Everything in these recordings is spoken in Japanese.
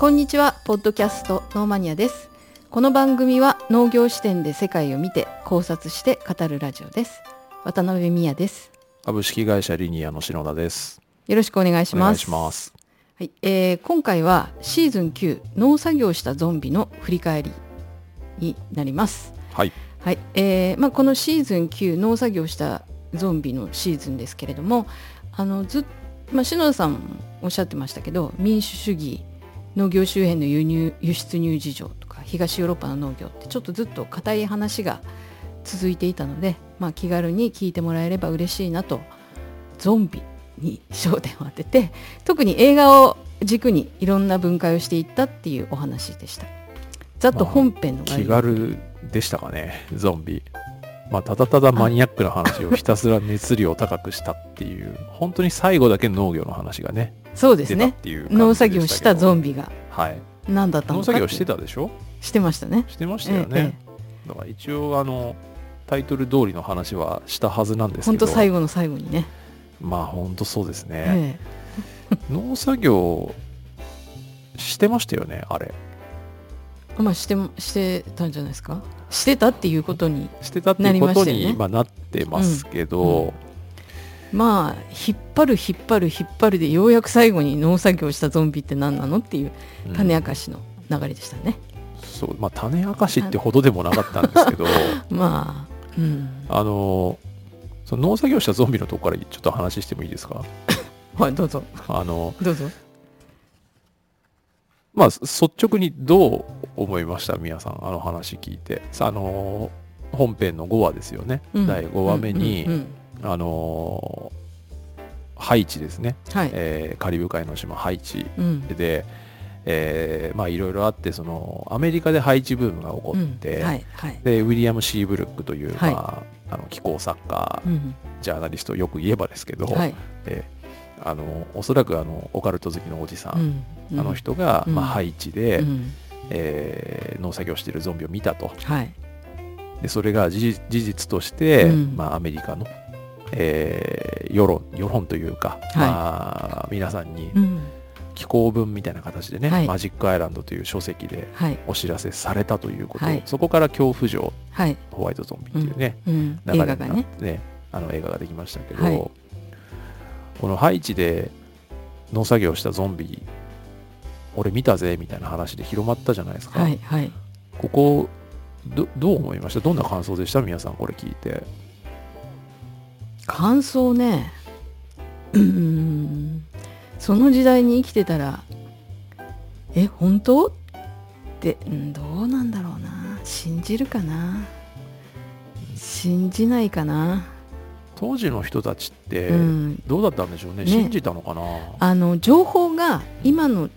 こんにちはポッドキャストノーマニアです。この番組は農業視点で世界を見て考察して語るラジオです。渡辺美也です。株式会社リニアの篠田です。よろしくお願いします。お願いします。はい、えー、今回はシーズン9農作業したゾンビの振り返りになります。はい。はい、えー、まあこのシーズン9農作業したゾンビのシーズンですけれどもあのずっまあ、篠田さんもおっしゃってましたけど民主主義農業周辺の輸入輸出入事情とか東ヨーロッパの農業ってちょっとずっと硬い話が続いていたので、まあ、気軽に聞いてもらえれば嬉しいなとゾンビに焦点を当てて特に映画を軸にいろんな分解をしていったっていうお話でした。ざっと本編のまあ、気軽でしたかねゾンビ。まあ、ただただマニアックな話をひたすら熱量高くしたっていう本当に最後だけ農業の話がねそうですね。農作業したゾンビが。はい。何だったの農作業してたでしょ？してましたね。してましたよね、ええ、だから一応あのタイトル通りの話はしたはずなんですけど。本当最後の最後にね。まあ本当そうですね、え、農作業してましたよねあれ。まあしてしてたんじゃないですか？してたっていうことにしてたっていうことに今なってますけど、うんうん、まあ引っ張る引っ張る引っ張るでようやく最後に農作業したゾンビって何なのっていう種明かしの流れでしたね、うん、そうまあ種明かしってほどでもなかったんですけど。まあ、うん、あのその農作業したゾンビのとこからちょっと話してもいいですか？はいどうぞ。あのどうぞ。まあ率直にどう思いました？皆さんあの話聞いて。あの本編の5話ですよね、うん、第5話目に、うんうんうん、あのハイチですね、はい。えー、カリブ海の島ハイチで、うん、えー、まあいろいろあってそのアメリカでハイチブームが起こって、うん。はいはい、でウィリアム・シー・ブルックという、はい、まあ、あの気候作家、うん、ジャーナリストよく言えばですけど、はい。えーあのおそらくあのオカルト好きのおじさん、うん、あの人が、まあ、ハイチで、うん、えー、農作業しているゾンビを見たと、はい、でそれが事実として、うん、まあ、アメリカの、えー、世論世論というか、はい、まあ、皆さんに寄稿文みたいな形でね、はい、マジックアイランドという書籍でお知らせされたということ、そこから恐怖城、ホワイトゾンビっていうね、流れになってね、あの映画ができましたけど、このハイチで農作業したゾンビ俺見たぜみたいな話で広まったじゃないですか、はい。はい、ここどどう思いました？どんな感想でした？皆さんこれ聞いて感想ね。うん。その時代に生きてたらえ本当？って、うん、どうなんだろうな。信じるかな。信じないかな。当時の人たちってどうだったんでしょうね、うん、信じたのかな。あの情報が今の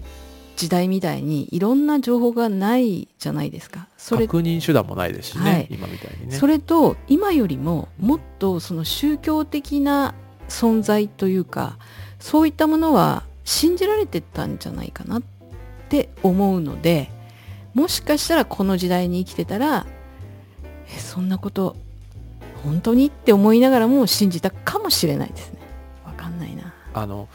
時代みたいにいろんな情報がないじゃないですか。それ確認手段もないですしね、はい、今みたいにね。それと今よりももっとその宗教的な存在というかそういったものは信じられてたんじゃないかなって思うのでもしかしたらこの時代に生きてたらえそんなこと本当にって思いながらも信じたかもしれないですね。わかんないな。あの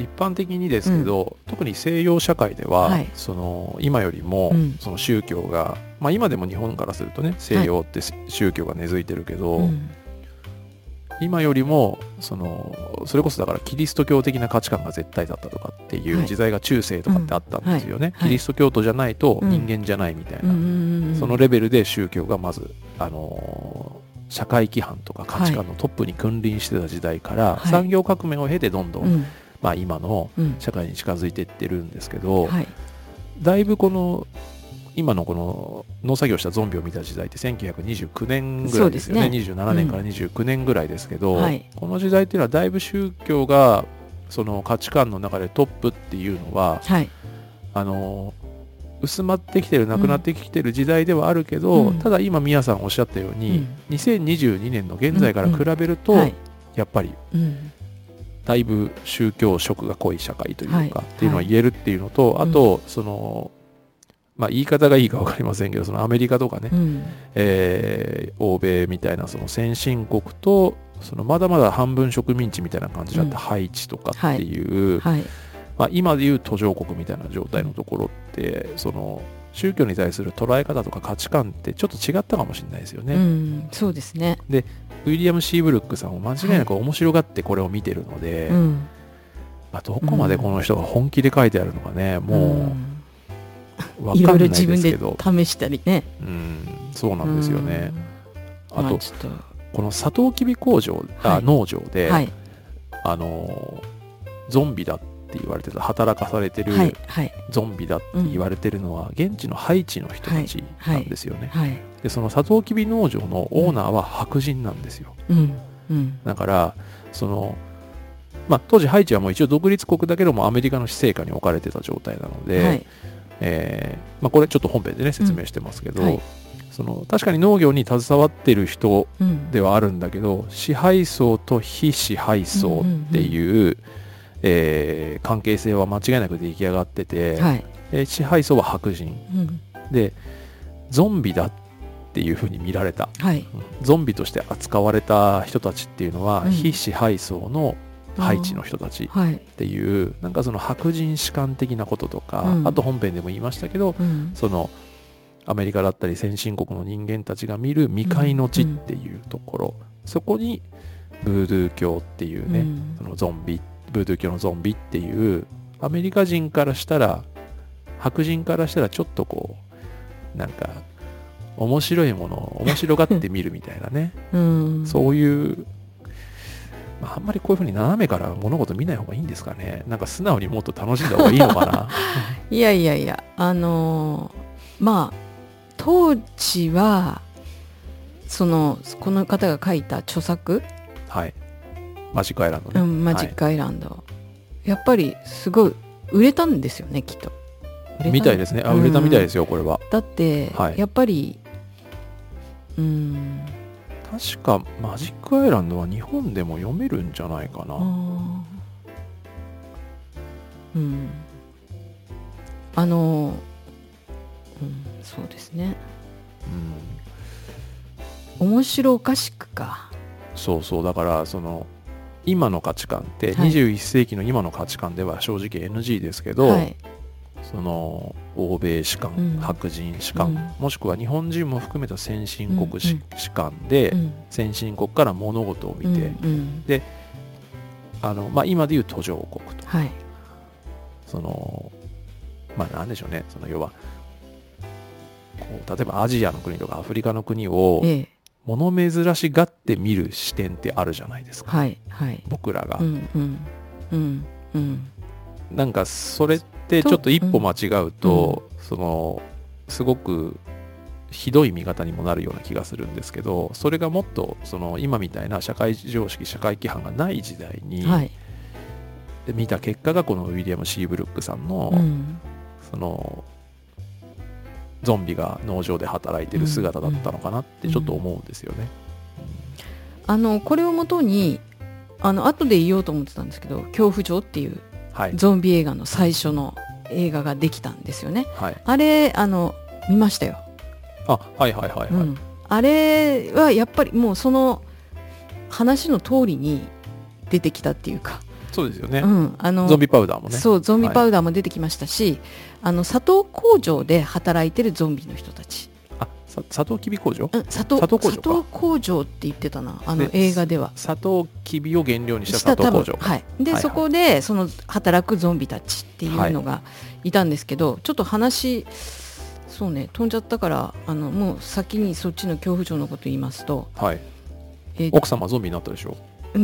一般的にですけど、うん、特に西洋社会では、はい、その今よりも、その宗教が、まあ、今でも日本からするとね西洋って宗教が根付いてるけど、はいうん、今よりもそのそれこそだからキリスト教的な価値観が絶対だったとかっていう時代が中世とかってあったんですよね、キリスト教徒じゃないと人間じゃないみたいな、そのレベルで宗教がまずあのー、社会規範とか価値観のトップに君臨してた時代から、はい、産業革命を経てどんどん、まあ、今の社会に近づいていってるんですけど、はい、だいぶこの今のこの農作業したゾンビを見た時代って1929年ぐらいですよね。ね。27年から29年ぐらいですけど、うんはい、この時代っていうのはだいぶ宗教がその価値観の中でトップっていうのは、はい、あの薄まってきてるなくなってきてる時代ではあるけど、うん、ただ今宮さんおっしゃったように、うん、2022年の現在から比べると、やっぱり、だいぶ宗教色が濃い社会というか、はい、っていうのは言えるっていうのと、はい、あと、そのまあ言い方がいいか分かりませんけどそのアメリカとかね、うん、えー、欧米みたいなその先進国とそのまだまだ半分植民地みたいな感じだったハイチとかっていう、はい。まあ、今でいう途上国みたいな状態のところってその宗教に対する捉え方とか価値観ってちょっと違ったかもしれないですよね。うん、そうですね。でウィリアム・シーブルックさんも間違いなく面白がってこれを見てるので、はいまあ、どこまでこの人が本気で書いてあるのかね、うん、もう 分かんないですけど。いろいろ自分で試したりね、うん、そうなんですよね。あと、このサトウキビ工場、はい、あ農場で、はい、あのゾンビだって言われてた働かされてるゾンビだって言われてるのは、現地のハイチの人たちなんですよね。でそのサトウキビ農場のオーナーは白人なんですよ。うんうん、だからそのまあ、当時ハイチはもう一応独立国だけどもアメリカの施政下に置かれてた状態なので、はい、えー、まあ、これちょっと本編でね説明してますけど、うんはい、その確かに農業に携わってる人ではあるんだけど、うん、支配層と非支配層っていううんうんうん、えー、関係性は間違いなく出来上がってて、はい、えー、支配層は白人、うん、でゾンビだっていうふうに見られた、はい、ゾンビとして扱われた人たちっていうのは、非支配層のハイチの人たちっていう、はい、なんかその白人士官的なこととか、うん、あと本編でも言いましたけど、うん、そのアメリカだったり先進国の人間たちが見る未開の地っていうところ、そこにブードゥー教っていうね、そのゾンビブードゥー教のゾンビっていうアメリカ人からしたら白人からしたらちょっとこうなんか面白いものを面白がって見るみたいなね、うん、そういうまあ、あんまりこういうふうに斜めから物事見ない方がいいんですかね。なんか素直にもっと楽しんだ方がいいのかな。いやいやいやあのー、まあ当時はそのこの方が書いた著作はい。マジックアイランドね、うん、マジックアイランド、はい、やっぱりすごい売れたんですよねきっと。みたいですね。あ売れたみたいですよ、うん、これは。だって、はい、やっぱりうん。確かマジックアイランドは日本でも読めるんじゃないかな。うん。あのうんそうですね。うん。面白おかしくか。そうそう。だからその今の価値観って、はい、21世紀の今の価値観では正直 NG ですけど、はい、その欧米士官、うん、白人士官、うん、もしくは日本人も含めた先進国士,、官で、先進国から物事を見て、であの、まあ、今でいう途上国と、はい、そのまあなんでしょうね。その要はこう例えばアジアの国とかアフリカの国を、ええ。物珍しがって見る視点ってあるじゃないですか、はい。はい、僕らが、うんうん。うん、なんかそれってちょっと一歩間違うと、うん、そのすごくひどい見方にもなるような気がするんですけどそれがもっとその今みたいな社会常識社会規範がない時代に、はい、見た結果がこのウィリアム・シーブルックさんの、うん、そのゾンビが農場で働いてる姿だったのかなってちょっと思うんですよね。あのこれをもとにあの後で言おうと思ってたんですけど「恐怖症」っていうはい、ゾンビ映画の最初の映画ができたんですよね。はい、あれあの見ましたよ。あはいはいはいはい、うん、あれはやっぱりもうその話の通りに出てきたっていうか。そうですよね、うん、あのゾンビパウダーもね。そうゾンビパウダーも出てきましたし、はい、あの砂糖工場で働いてるゾンビの人たち砂糖きび工場、うん、砂糖砂糖工場工場って言ってたな。あの映画では。砂糖きびを原料にした砂糖工場。はい。で、はい、そこでその働くゾンビたちっていうのがい。たんですけど、はい、ちょっと話そうね飛んじゃったからあのもう先にそっちの恐怖症のこと言いますと、はい。えー、奥様ゾンビになったでしょ？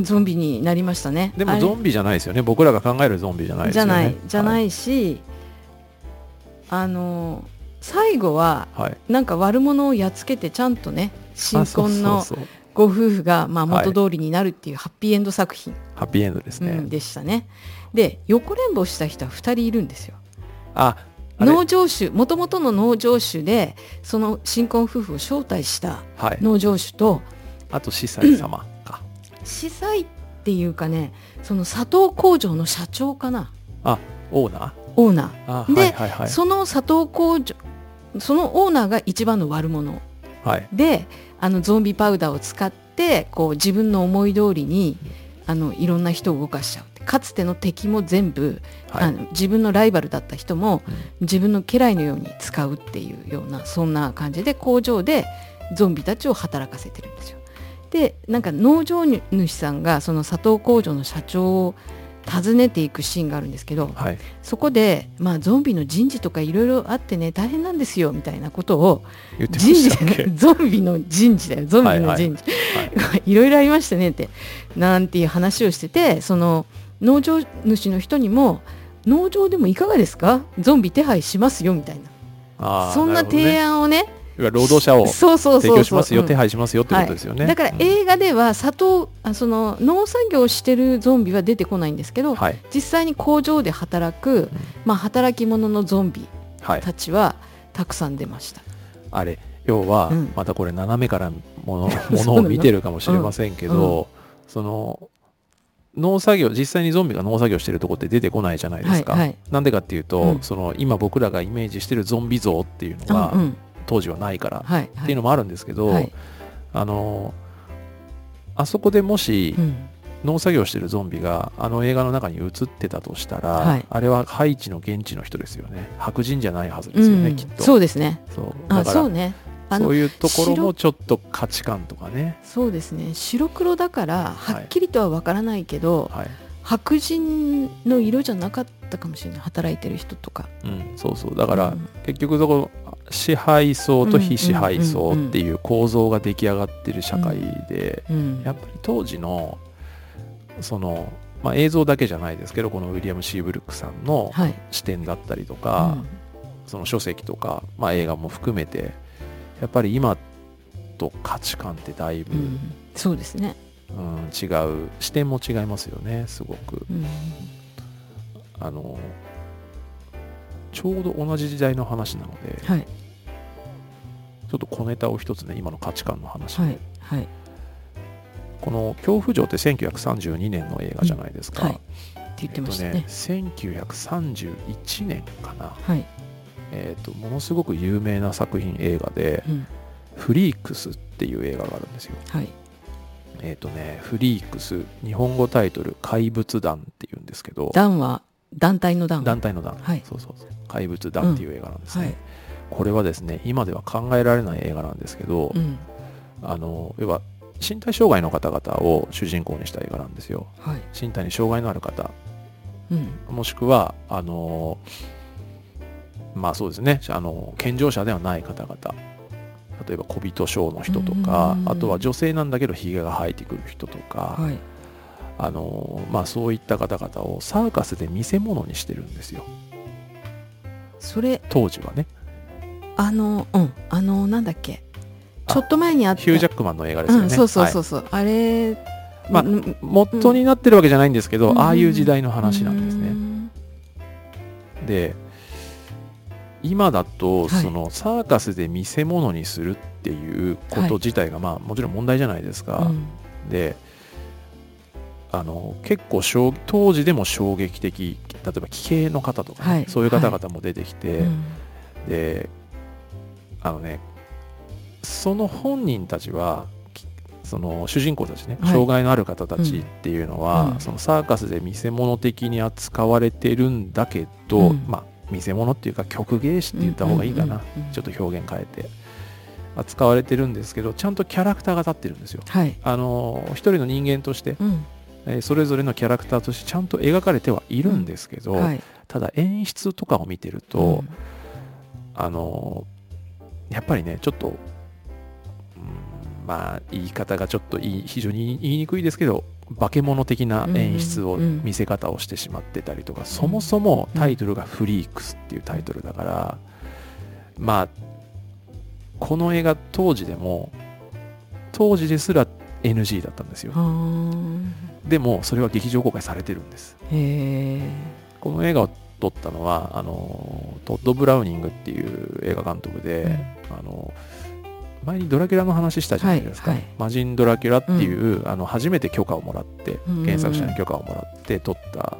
ゾンビになりましたね。でもゾンビじゃないですよね。僕らが考えるゾンビじゃないですよね。じゃないじゃない。し、あの最後は、なんか悪者をやっつけてちゃんとね新婚のご夫婦がまあ元通りになるっていうハッピーエンド作品、ハッピーエンドですね、うん、でしたね。で横連棒した人は2人いるんですよ。あ農場主もともとの農場主でその新婚夫婦を招待した農場主と、はい、あと司祭様か、うん、司祭っていうかねその砂糖工場の社長かな。あオーナー？オーナー。で、はいはいはい、その砂糖工場そのオーナーが一番の悪者、はい、であのゾンビパウダーを使ってこう自分の思い通りにあのいろんな人を動かしちゃうかつての敵も全部、はい、あの自分のライバルだった人も、うん、自分の家来のように使うっていうようなそんな感じで工場でゾンビたちを働かせてるんですよ。でなんか農場主さんがその砂糖工場の社長を訪ねていくシーンがあるんですけど、はい、そこで、まあ、ゾンビの人事とかいろいろあってね大変なんですよみたいなことを人事 ゾンビの人事だよゾンビの人事、いろい ろありましたねって。なんていう話をしててその農場主の人にも農場でもいかがですか？ゾンビ手配しますよみたいな。そんな提案をね労働者を提供しますよ手配しますよってことですよね、はい、だから映画では砂糖あその農作業をしてるゾンビは出てこないんですけど、はい、実際に工場で働く、うん、まあ、働き者のゾンビたちはたくさん出ました。あれ要は、またこれ斜めからもの ものを見てるかもしれませんけど、うん、その農作業実際にゾンビが農作業してるとこって出てこないじゃないですか。はいはい、なんでかっていうと、うん、その今僕らがイメージしてるゾンビ像っていうのが、うんうん当時はないからっていうのもあるんですけど、はい、あのあそこでもし、農作業してるゾンビがあの映画の中に映ってたとしたら、はい、あれはハイチの現地の人ですよね。白人じゃないはずですよね、うん、きっと。そうですね。そう。だからそうね。そういうところもちょっと価値観とかね。そうですね。白黒だからはっきりとは分からないけど、はい、白人の色じゃなかったかもしれない。働いてる人とか、うん、そうそう。だから、うん、結局そこ支配層と非支配層っていう構造が出来上がってる社会で、やっぱり当時のその、まあ、映像だけじゃないですけどこのウィリアム・シー・ブルックさんの視点だったりとか、はいその書籍とか、まあ、映画も含めてやっぱり今と価値観ってだいぶ、うん、そうですね、うん、違う。視点も違いますよねすごく。あのちょうど同じ時代の話なので、はい、ちょっと小ネタを一つね今の価値観の話で、はいはい、この「恐怖城」って1932年の映画じゃないですか。うん、はいって言ってましたね。えっと、ね1931年かな、はいえーと、ものすごく有名な作品映画で、うん、フリークスっていう映画があるんですよ。はい、えっ、とね、フリークス、日本語タイトル、怪物団っていうんですけど。団は団体の団。団体の団、はい、そうそうそう。怪物団っていう映画なんですね、うん。はい、これはですね今では考えられない映画なんですけど、うん、あの要は身体障害の方々を主人公にした映画なんですよ、はい、身体に障害のある方、うん、もしくはあのまあそうですね。あの健常者ではない方々。例えば小人症の人とかあとは女性なんだけどひげが生えてくる人とか、はいあのまあ、そういった方々をサーカスで見せ物にしてるんですよ。それ当時はね。あのうん。あのなんだっけ。ちょっと前にあった。ヒュージャックマンの映画ですよね、うん、そうそうそうそう、はい、あれまあ、元になってるわけじゃないんですけど、うん、ああいう時代の話なんですね、で今だと、そのサーカスで見せ物にするっていうこと自体が、まあもちろん問題じゃないですか、であの結構当時でも衝撃的例えば奇形の方とか、ねはい、そういう方々も出てきて、はい。うん、であのねその本人たちはその主人公たちね、はい、障害のある方たちっていうのは、うん、そのサーカスで見せ物的に扱われてるんだけど、うん、まあ見せ物っていうか曲芸師って言った方がいいかな、ちょっと表現変えて。扱われてるんですけどちゃんとキャラクターが立ってるんですよ。はい、あの一人の人間として、うん、えそれぞれのキャラクターとしてちゃんと描かれてはいるんですけど、うん。はい、ただ演出とかを見てると、うん、あのやっぱりねちょっと、うん、まあ言い方がちょっといい非常に言いにくいですけど化け物的な演出を、見せ方をしてしまってたりとか、そもそもタイトルが「フリークス」っていうタイトルだから、まあこの映画当時でも当時ですら NG だったんですよでもそれは劇場公開されてるんです。この映画を撮ったのはあのトッド・ブラウニングっていう映画監督で、うん、あの前にドラキュラの話したじゃないですか、はいはい、マジン・ドラキュラっていう、うん、あの初めて許可をもらって原作者に許可をもらって撮った、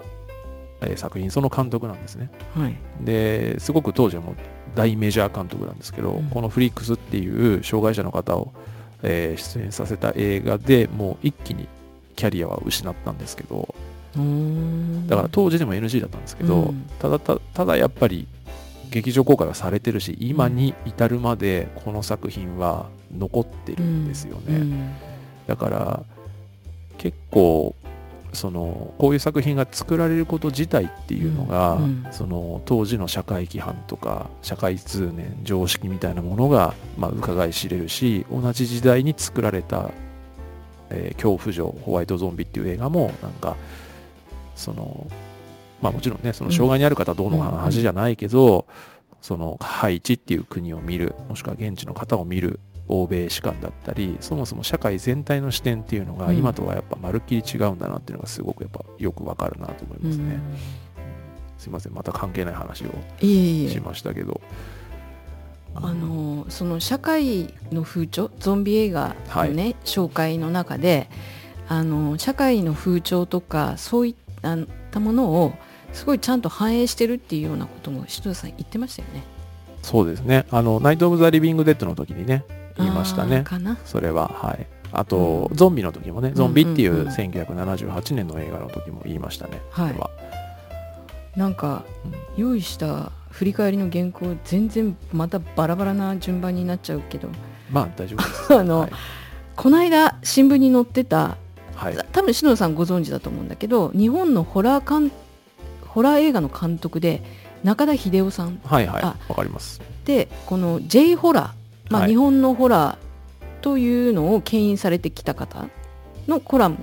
えー、作品。その監督なんですね、はい、ですごく当時はもう大メジャー監督なんですけど、うん、このフリックスっていう障害者の方を、えー、出演させた映画でもう一気にキャリアは失ったんですけどだから当時でも NG だったんですけど、うん、ただただやっぱり劇場公開はされてるし今に至るまでこの作品は残ってるんですよね、うん。うん、だから結構そのこういう作品が作られること自体っていうのが、うん、その当時の社会規範とか社会通念常識みたいなものが、まあ、伺い知れるし同じ時代に作られた、えー、恐怖城ホワイトゾンビっていう映画もなんかそのまあもちろんねその障害にある方どうの話じゃないけど、うん、そのハイチっていう国を見るもしくは現地の方を見る欧米史観だったりそもそも社会全体の視点っていうのが今とはやっぱまるっきり違うんだなっていうのがすごくやっぱよくわかるなと思いますね、うん、すいませんまた関係ない話をしましたけどあのその社会の風潮ゾンビ映画のね、はい、紹介の中であの社会の風潮とかそういったものをすごいちゃんと反映してるっていうようなことも篠田さん言ってましたよね。そうですね。あのナイト・オブ・ザ・リビング・デッドの時にね言いましたね。それははい。あと、うん、ゾンビの時もねゾンビっていう1978年の映画の時も言いましたね、はい、なんか、うん、用意した振り返りの原稿全然またバラバラな順番になっちゃうけど。まあ大丈夫です。あの、はい、この間新聞に載ってた、はい、多分篠田さんご存知だと思うんだけど日本のホラー監ホラー映画の監督で中田秀夫さん。はいはい。わかります。でこの J ホラーまあ、はい、日本のホラーというのを牽引されてきた方のコラム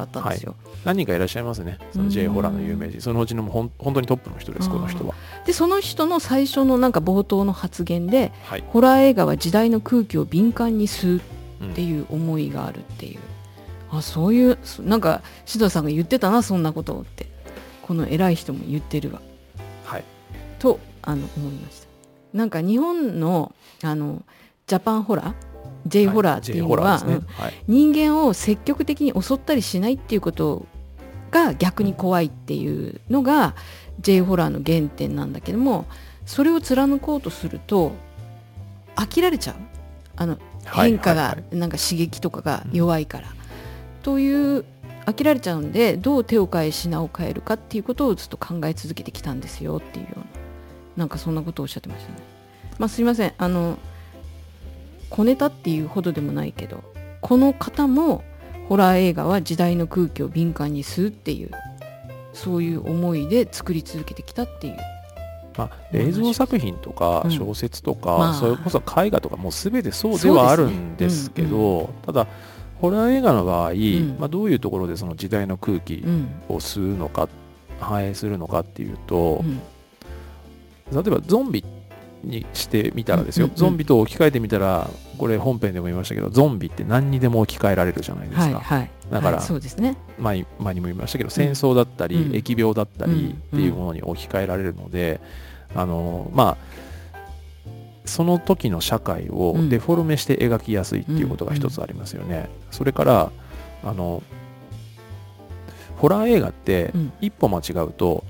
があったんですよ。はい、何人かいらっしゃいますね、その J ホラーの有名人、そのうちのほん本当にトップの人です、この人は。で、その人の最初のなんか冒頭の発言で、はい、ホラー映画は時代の空気を敏感に吸うっていう思いがあるっていう、うん、あそういう、なんか、獅童さんが言ってたな、そんなことをって、この偉い人も言ってるわ。はい、とあの思いました。なんか日本のあのジャパンホラー J ホラーっていうのは、ね。はい、人間を積極的に襲ったりしないっていうことが逆に怖いっていうのが J ホラーの原点なんだけどもそれを貫こうとすると飽きられちゃう。あの変化がなんか刺激とかが弱いから。という飽きられちゃうんでどう手を変え品を変えるかっていうことをずっと考え続けてきたんですよっていうようななんかそんなことをおっしゃってましたね。まあ、すいません。あの小ネタっていうほどでもないけどこの方もホラー映画は時代の空気を敏感に吸うっていうそういう思いで作り続けてきたっていう。まあ、映像作品とか小説とか、うんまあ、それこそ絵画とかもう全てそうではあるんですけど、ねうんうん、ただホラー映画の場合、うん、まあ、どういうところでその時代の空気を吸うのか、反映するのかっていうと、例えばゾンビってにしてみたらですよ、ゾンビと置き換えてみたらこれ本編でも言いましたけどゾンビって何にでも置き換えられるじゃないですか、はいはい、だから、はい、そうですね。前前にも言いましたけど戦争だったり、うん、疫病だったりっていうものに置き換えられるので、あのまあその時の社会をデフォルメして描きやすいっていうことが一つありますよね、それからあのホラー映画って一歩間違うと、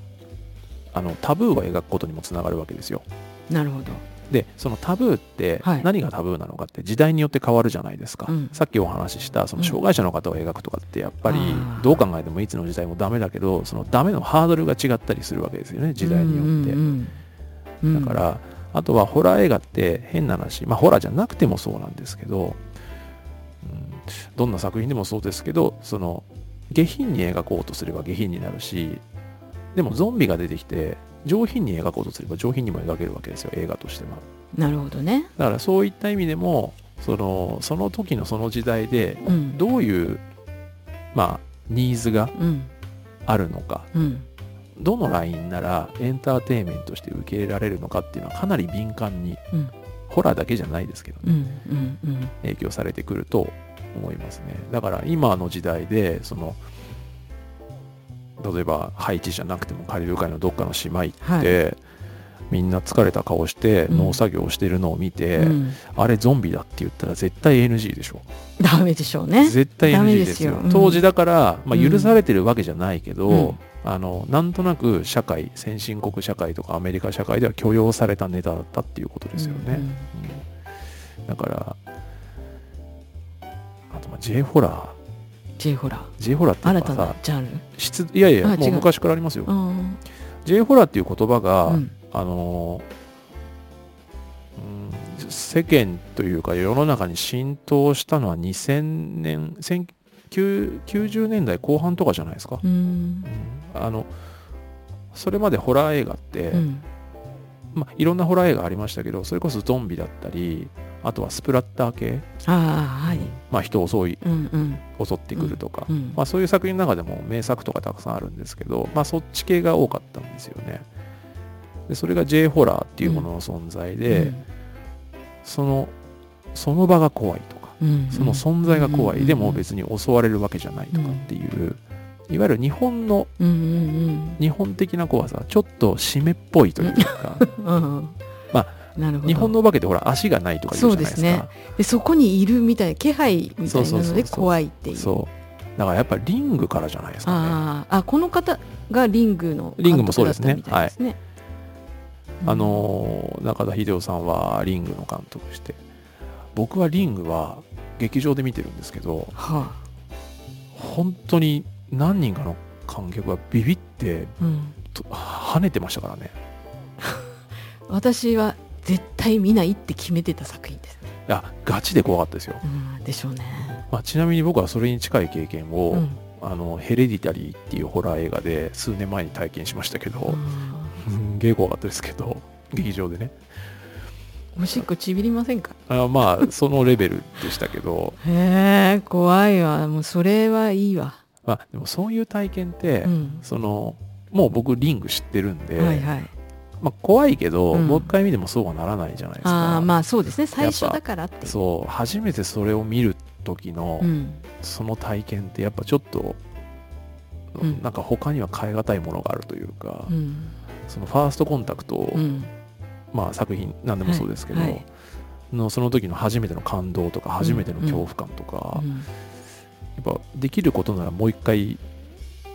あのタブーを描くことにもつながるわけですよ。なるほど。でそのタブーって何がタブーなのかって時代によって変わるじゃないですか、はい、さっきお話ししたその障害者の方を描くとかってやっぱりどう考えてもいつの時代もダメだけどそのダメのハードルが違ったりするわけですよね時代によって、うんうん。うん、だからあとはホラー映画って変な話まあホラーじゃなくてもそうなんですけど、うん、どんな作品でもそうですけどその下品に描こうとすれば下品になるしでもゾンビが出てきて上品に描こうとすれば上品にも描けるわけですよ映画としては。なるほどね。だからそういった意味でもそのその時のその時代でどういう、うん、まあニーズがあるのか、うん、どのラインならエンターテインメントとして受け入れられるのかっていうのはかなり敏感に、うん、ホラーだけじゃないですけどね、影響されてくると思いますね。だから今の時代でその例えばハイチじゃなくてもカリブ海のどっかの島行って、はい、みんな疲れた顔して農作業をしてるのを見て、うん、あれゾンビだって言ったら絶対 NG でしょ。ダメでしょうね。絶対 NG ですよ、うん、当時だから、まあ、許されてるわけじゃないけど、うん、あのなんとなく社会先進国社会とかアメリカ社会では許容されたネタだったっていうことですよね、だからあとまあ J ホラー J ホラー。J ホラーって新たなジャンル？質いやいやもう昔からありますよ。J ホラーっていう言葉が、うん、あのうん、世間というか世の中に浸透したのは2000年1990年代後半とかじゃないですか、うん、あのそれまでホラー映画って、うん、まあ、いろんなホラー映画ありましたけどそれこそゾンビだったりあとはスプラッター系。あ、はい。まあ、人を襲い、うんうん、襲ってくるとか、うんうん、まあ、そういう作品の中でも名作とかたくさんあるんですけど、まあ、そっち系が多かったんですよね。でそれが J ホラーっていうものの存在で、うん、そのその場が怖いとか、うんうん、その存在が怖い、でも別に襲われるわけじゃないとかっていう、いわゆる日本の、日本的な怖さちょっと締めっぽいというか、まあ日本のお化けってほら足がないとか言うじゃないですか。そうですね。でそこにいるみたいな気配みたいなので怖いっていう。そう。だからやっぱりリングからじゃないですかね。ああこの方がリングのリングもそうですね。はい。あの中田秀夫さんはリングの監督して。僕はリングは劇場で見てるんですけど、はあ、本当に何人かの観客がビビって、うん、跳ねてましたからね。私は絶対見ないって決めてた作品ですね。いやガチで怖かったですよ、うん、でしょうね、まあ、ちなみに僕はそれに近い経験を、うん、あのヘレディタリーっていうホラー映画で数年前に体験しましたけど、うん、ゲー怖かったですけど劇場でね。おしっこちびりませんか？あまあそのレベルでしたけど。へえ怖いわ。もうそれはいいわ。まあでもそういう体験って、うん、そのもう僕リング知ってるんで、はいはい、まあ、怖いけど、うん、もう一回見てもそうはならないじゃないですか。あまあそうですね。最初だからってそう初めてそれを見る時の、うん、その体験ってやっぱちょっと、うん、なんか他には変え難いものがあるというか、うん、そのファーストコンタクト、まあ作品何でもそうですけど、はいはい、のその時の初めての感動とか初めての恐怖感とか、やっぱできることならもう一回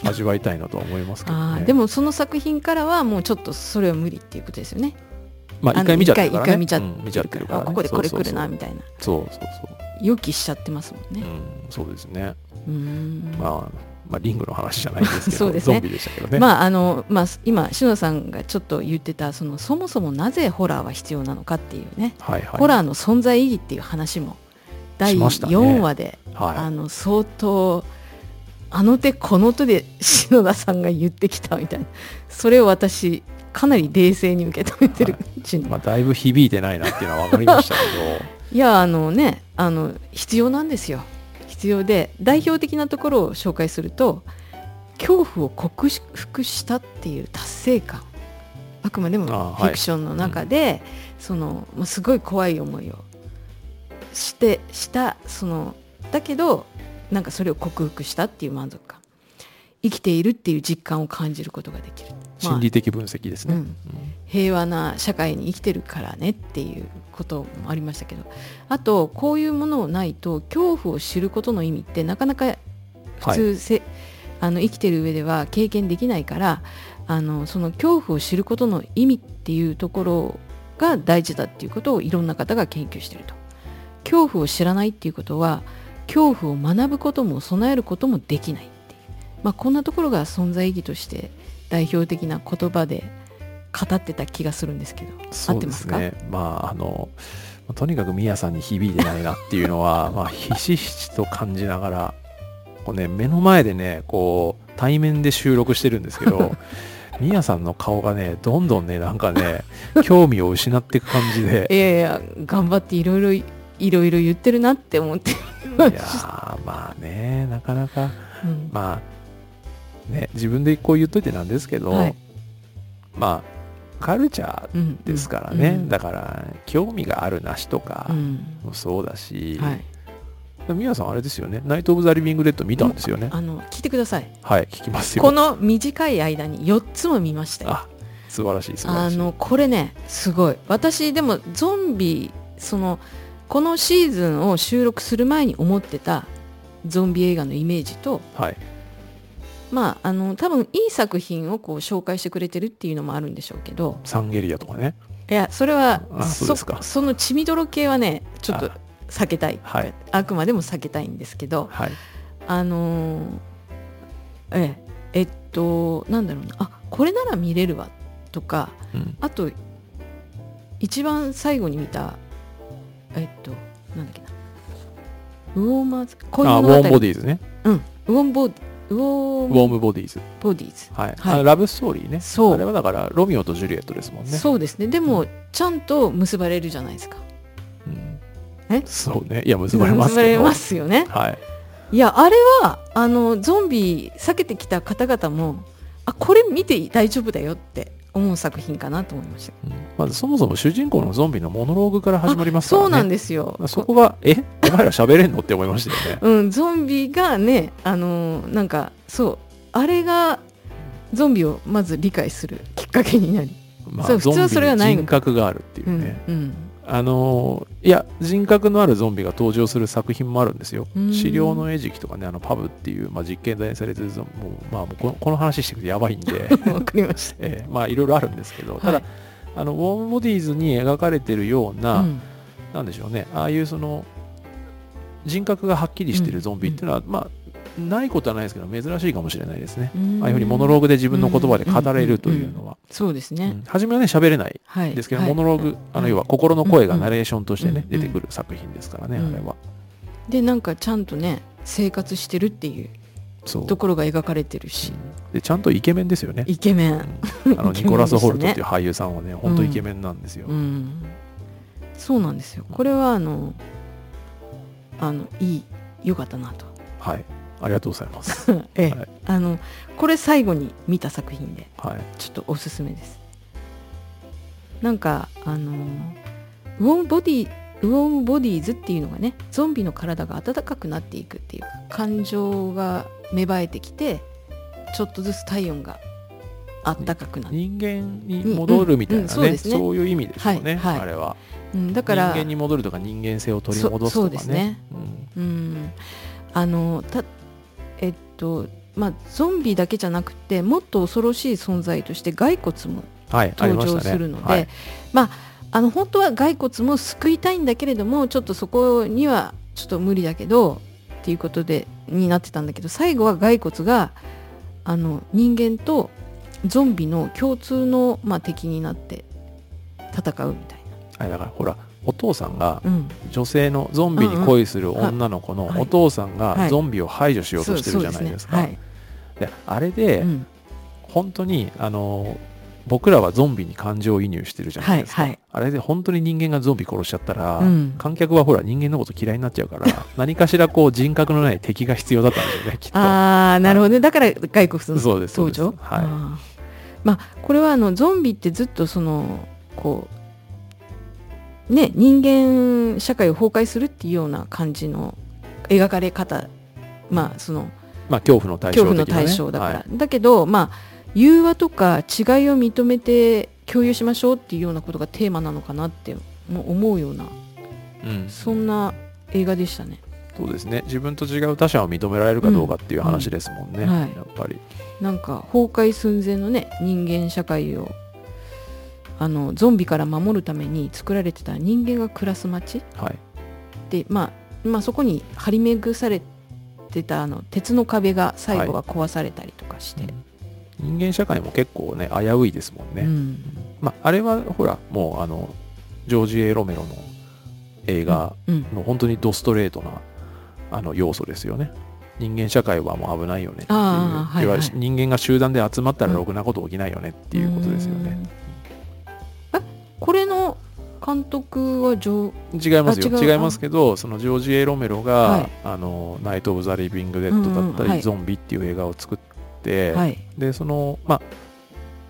味わいたいなとは思いますけど、ね、でもその作品からはもうちょっとそれは無理っていうことですよね。まあ一回見ちゃってるから、ね、一回見ちゃってるから,、ここでこれ来るなみたいな。そうそうそう。予期しちゃってますもんね、うん、そうですね。まあまあ、リングの話じゃないですけど ね、ゾンビでしたけどね。まああのまあ、今、篠田さんがちょっと言ってたそのそもそもなぜホラーは必要なのかっていうね、はいはい、ホラーの存在意義っていう話も第4話で、ね。はい、あの相当あの手この手で篠田さんが言ってきたみたいな。それを私かなり冷静に受け止めてる。うちに、まあ、だいぶ響いてないなっていうのは分かりましたけど。いやあのねあの必要なんですよ。必要で代表的なところを紹介すると恐怖を克服したっていう達成感。あくまでもフィクションの中で、はいうん、そのすごい怖い思いをしてしたそのだけどなんかそれを克服したっていう満足感。生きているっていう実感を感じることができる、心理的分析ですね、うん、平和な社会に生きてるからねっていうこともありましたけど。あとこういうものをないと恐怖を知ることの意味ってなかなか普通せ、はい、あの生きてる上では経験できないからあのその恐怖を知ることの意味っていうところが大事だっていうことをいろんな方が研究してると。恐怖を知らないっていうことは恐怖を学ぶことも備えることもできないっていう、まあ、こんなところが存在意義として代表的な言葉で語ってた気がするんですけど、合ってますか、ね、まああのとにかくミヤさんに響いてないなっていうのは まあひしひしと感じながらこう、ね、目の前でねこう対面で収録してるんですけど ミヤさんの顔がねどんどんねなんかね興味を失っていく感じで。いやいや頑張っていろいろいろいろ言ってるなって思っていやまあねなかなか、うん、まあね自分でこう言っといてなんですけど、はい、まあカルチャーですからね、うん。うん、だから興味があるなしとかもそうだし、はい。皆さんあれですよね。ナイト・オブ・ザ・リビング・デッド見たんですよね。あの聞いてください。はい聞きますよ。この短い間に4つも見ましたよ。素晴らしい素晴らしい。あのこれねすごい。私でもゾンビそのこのシーズンを収録する前に思ってたゾンビ映画のイメージと、はい、まああの多分いい作品をこう紹介してくれてるっていうのもあるんでしょうけどサンゲリアとかね。いやそれはそその血みどろ系はねちょっと避けたい、はい、あくまでも避けたいんですけど、はい、あのー、えええっとなんだろうな。あこれなら見れるわとか、うん、あと一番最後に見たえっとなんだっけな。ウォーマーズ恋物語。あウォームボディーズね。うん。ウォームボディウォーム。ウォームボディーズ。ボディーズ。はい、はい、ラブストーリーね。そう。あれはだからロミオとジュリエットですもんね。そうですね。でも、うん、ちゃんと結ばれるじゃないですか、うん、え？そうね。いや結ばれます結ばれますよね。はい。いやあれはあのゾンビ避けてきた方々もあこれ見て大丈夫だよって思う作品かなと思いました、うん、まずそもそも主人公のゾンビのモノローグから始まりますからね。そうなんですよ。そこがえ？お前ら喋れんのって思いましたよね。うんゾンビがねあのー、なんかそうあれがゾンビをまず理解するきっかけになり、まあ、そう普通はそれはない人格があるっていうね、うん、うんあのいや人格のあるゾンビが登場する作品もあるんですよ。資料の餌食とかねあのパブっていう、まあ、実験台にされてるゾンもう、まあ、このこの話してくてやばいんで。わかりました、えー、まあいろいろあるんですけど、ただあのウォームボディーズに描かれてるような、うん、なんでしょうね。ああいうその人格がはっきりしてるゾンビっていうのは、うん、まあないことはないですけど珍しいかもしれないですね。ああいうふうにモノローグで自分の言葉で語れるというのは。そうですね。初めはね喋れないですけど、モノローグ、あの要は心の声がナレーションとしてね、出てくる作品ですからね、あれは。でなんかちゃんとね生活してるっていうところが描かれてるし、でちゃんとイケメンですよね。イケメン、あの ニコラス・ホルトっていう俳優さんはね本当イケメンなんですよ、そうなんですよ。これはあのあのいい良かったなと。はいありがとうございます。ええ、はい、あのこれ最後に見た作品で、はい、ちょっとおすすめです。なんかあのウォームボディウォームボディーズっていうのがねゾンビの体が温かくなっていくっていう感情が芽生えてきてちょっとずつ体温があったかくなって。人間に戻るみたいなねうんうん、そうね。そういう意味でしょうね、はいはい、あれは、うん、だから人間に戻るとか人間性を取り戻すとかね。そうですね、うん、うん、あのとまあ、ゾンビだけじゃなくてもっと恐ろしい存在として骸骨も登場するので、はいまねはい、まあ、あの本当は骸骨も救いたいんだけれどもちょっとそこにはちょっと無理だけどっていうことでになってたんだけど最後は骸骨があの人間とゾンビの共通の、まあ、敵になって戦うみたいな。だからほらお父さんが女性のゾンビに恋する女の子のお父さんがゾンビを排除しようとしてるじゃないですか。であれで、本当にあの僕らはゾンビに感情移入してるじゃないですか、はいはい、あれで本当に人間がゾンビ殺しちゃったら、うん、観客はほら人間のこと嫌いになっちゃうから 何かしらこう人格のない敵が必要だったんですよね きっと。ああなるほどね。だから外国の登場？はい。まあこれはあのゾンビってずっとそのこうね、人間社会を崩壊するっていうような感じの描かれ方まあそのまあ恐怖の対象、ね、恐怖の対象だから、はい、だけどまあ融和とか違いを認めて共有しましょうっていうようなことがテーマなのかなって思うような、うん、そんな映画でしたね。そうですね。自分と違う他者を認められるかどうかっていう話ですもんね、うんうん。はい、やっぱり。なんか崩壊寸前のね人間社会をあのゾンビから守るために作られてた人間が暮らす街、はい、で、まあ、まあそこに張り巡されてたあの鉄の壁が最後は壊されたりとかして、はいうん、人間社会も結構ね危ういですもんね、うん、まあ、あれはほらもうあのジョージ・エロメロの映画の本当にドストレートなあの要素ですよね。人間社会はもう危ないよねっていう、はいはい、人間が集団で集まったらろくなこと起きないよねっていうことですよね。これの監督はジョ違いますよ。違いますけどそのジョージ・エロメロが、はい、あのナイト・オブ・ザ・リビング・デッドだったり、うんうん、ゾンビっていう映画を作って、はい、でそのまあ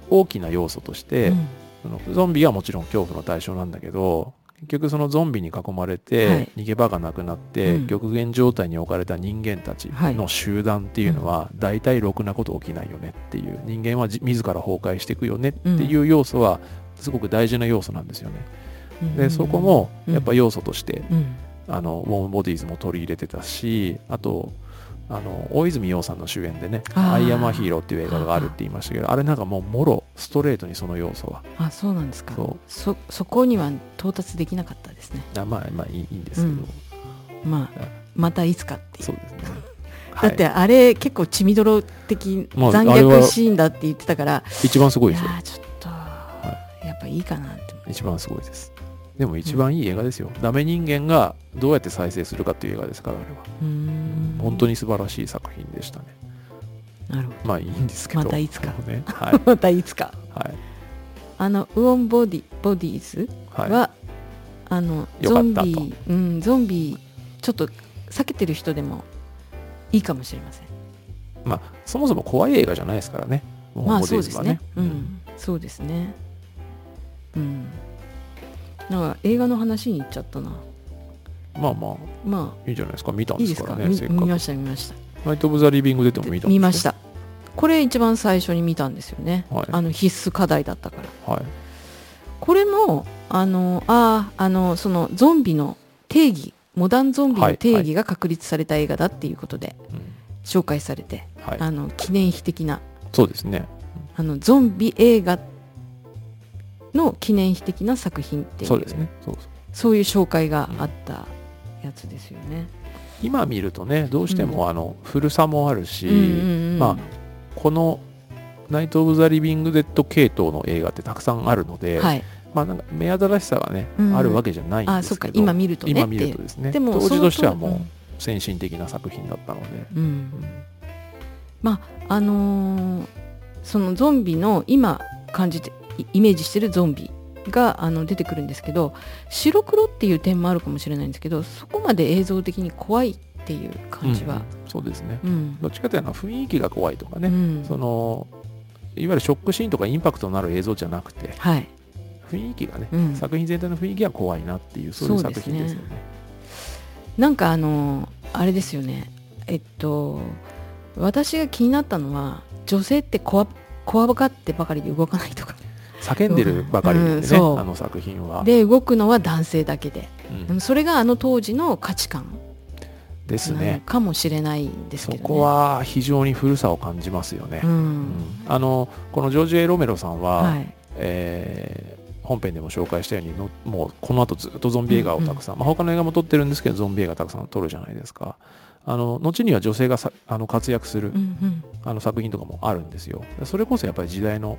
大きな要素として、うん、そのゾンビはもちろん恐怖の対象なんだけど結局そのゾンビに囲まれて逃げ場がなくなって、極限状態に置かれた人間たちの集団っていうのは大体ろくなこと起きないよねっていう人間は自ら崩壊していくよねっていう要素はすごく大事な要素なんですよね。でそこもやっぱ要素として、あのウォームボディーズも取り入れてたしあとあの大泉洋さんの主演でね「アイアマヒーロー」っていう映画があるって言いましたけどあれなんかもうもろストレートにその要素は。あそうなんですか。そそこには到達できなかったですね。あまあまあいいいいんですけど、うん、まあまたいつかっていう。そうですね。だってあれ結構血みどろ的残虐シーンだって言ってたから、一番すごいですよ。ちょっと、やっぱいいかなって一番すごいです。でも一番いい映画ですよ、うん、ダメ人間がどうやって再生するかっていう映画ですからあれは。本当に素晴らしい作品でしたね。なるほど。まあいいんですけど。またいつか、ね はい、またいつか。はい。あのウオンボディボディーズは、はい、あのゾンビ、うん、ゾンビちょっと避けてる人でもいいかもしれません。まあそもそも怖い映画じゃないですからね。まあそうですね、うん、そうですねうん。なんか映画の話に行っちゃったな。まあまあ。まあ。いいじゃないですか。見たんですからねか？見ました見ました。ナイト・オブ・ザ・リビング出ても見た見ました。これ一番最初に見たんですよね、はい、あの必須課題だったから、はい、これもあのああのそのゾンビの定義モダンゾンビの定義が確立された映画だっていうことで紹介されて、はい、あの記念碑的なそうですね。あのゾンビ映画の記念碑的な作品っていう。そうですね。そういう紹介があったやつですよね。今見るとねどうしてもあの古さもあるし、まあ、この「ナイト・オブ・ザ・リビング・デッド」系統の映画ってたくさんあるので、はい、まあ、なんか目新しさがね、うん、あるわけじゃないんですけど今見るとね。今見るとですね。でも当時としてはもう先進的な作品だったので、うん、まああのー、そのゾンビの今感じてイメージしてるゾンビがあの出てくるんですけど白黒っていう点もあるかもしれないんですけどそこまで映像的に怖いっていう感じは、うん、そうですね、うん、どっちかというと雰囲気が怖いとかね、うん、そのいわゆるショックシーンとかインパクトのある映像じゃなくて、はい、雰囲気がね、作品全体の雰囲気が怖いなっていうそういう作品ですよね。ね。なんかあのあれですよね。えっと私が気になったのは女性って怖怖がってばかりで動かないとか叫んでるばかりでね、うん、あの作品は。で動くのは男性だけで、うん、それがあの当時の価値観。ですね。かもしれないんですけど、ね、そこは非常に古さを感じますよね。うん、あのこのジョージ・エロメロさんは、はい、えー、本編でも紹介したようにのもうこの後ずっとゾンビ映画をたくさん、うんうん、まあ、他の映画も撮ってるんですけどゾンビ映画たくさん撮るじゃないですか。あの後には女性がさあの活躍する、うんうん、あの作品とかもあるんですよ。それこそやっぱり時代の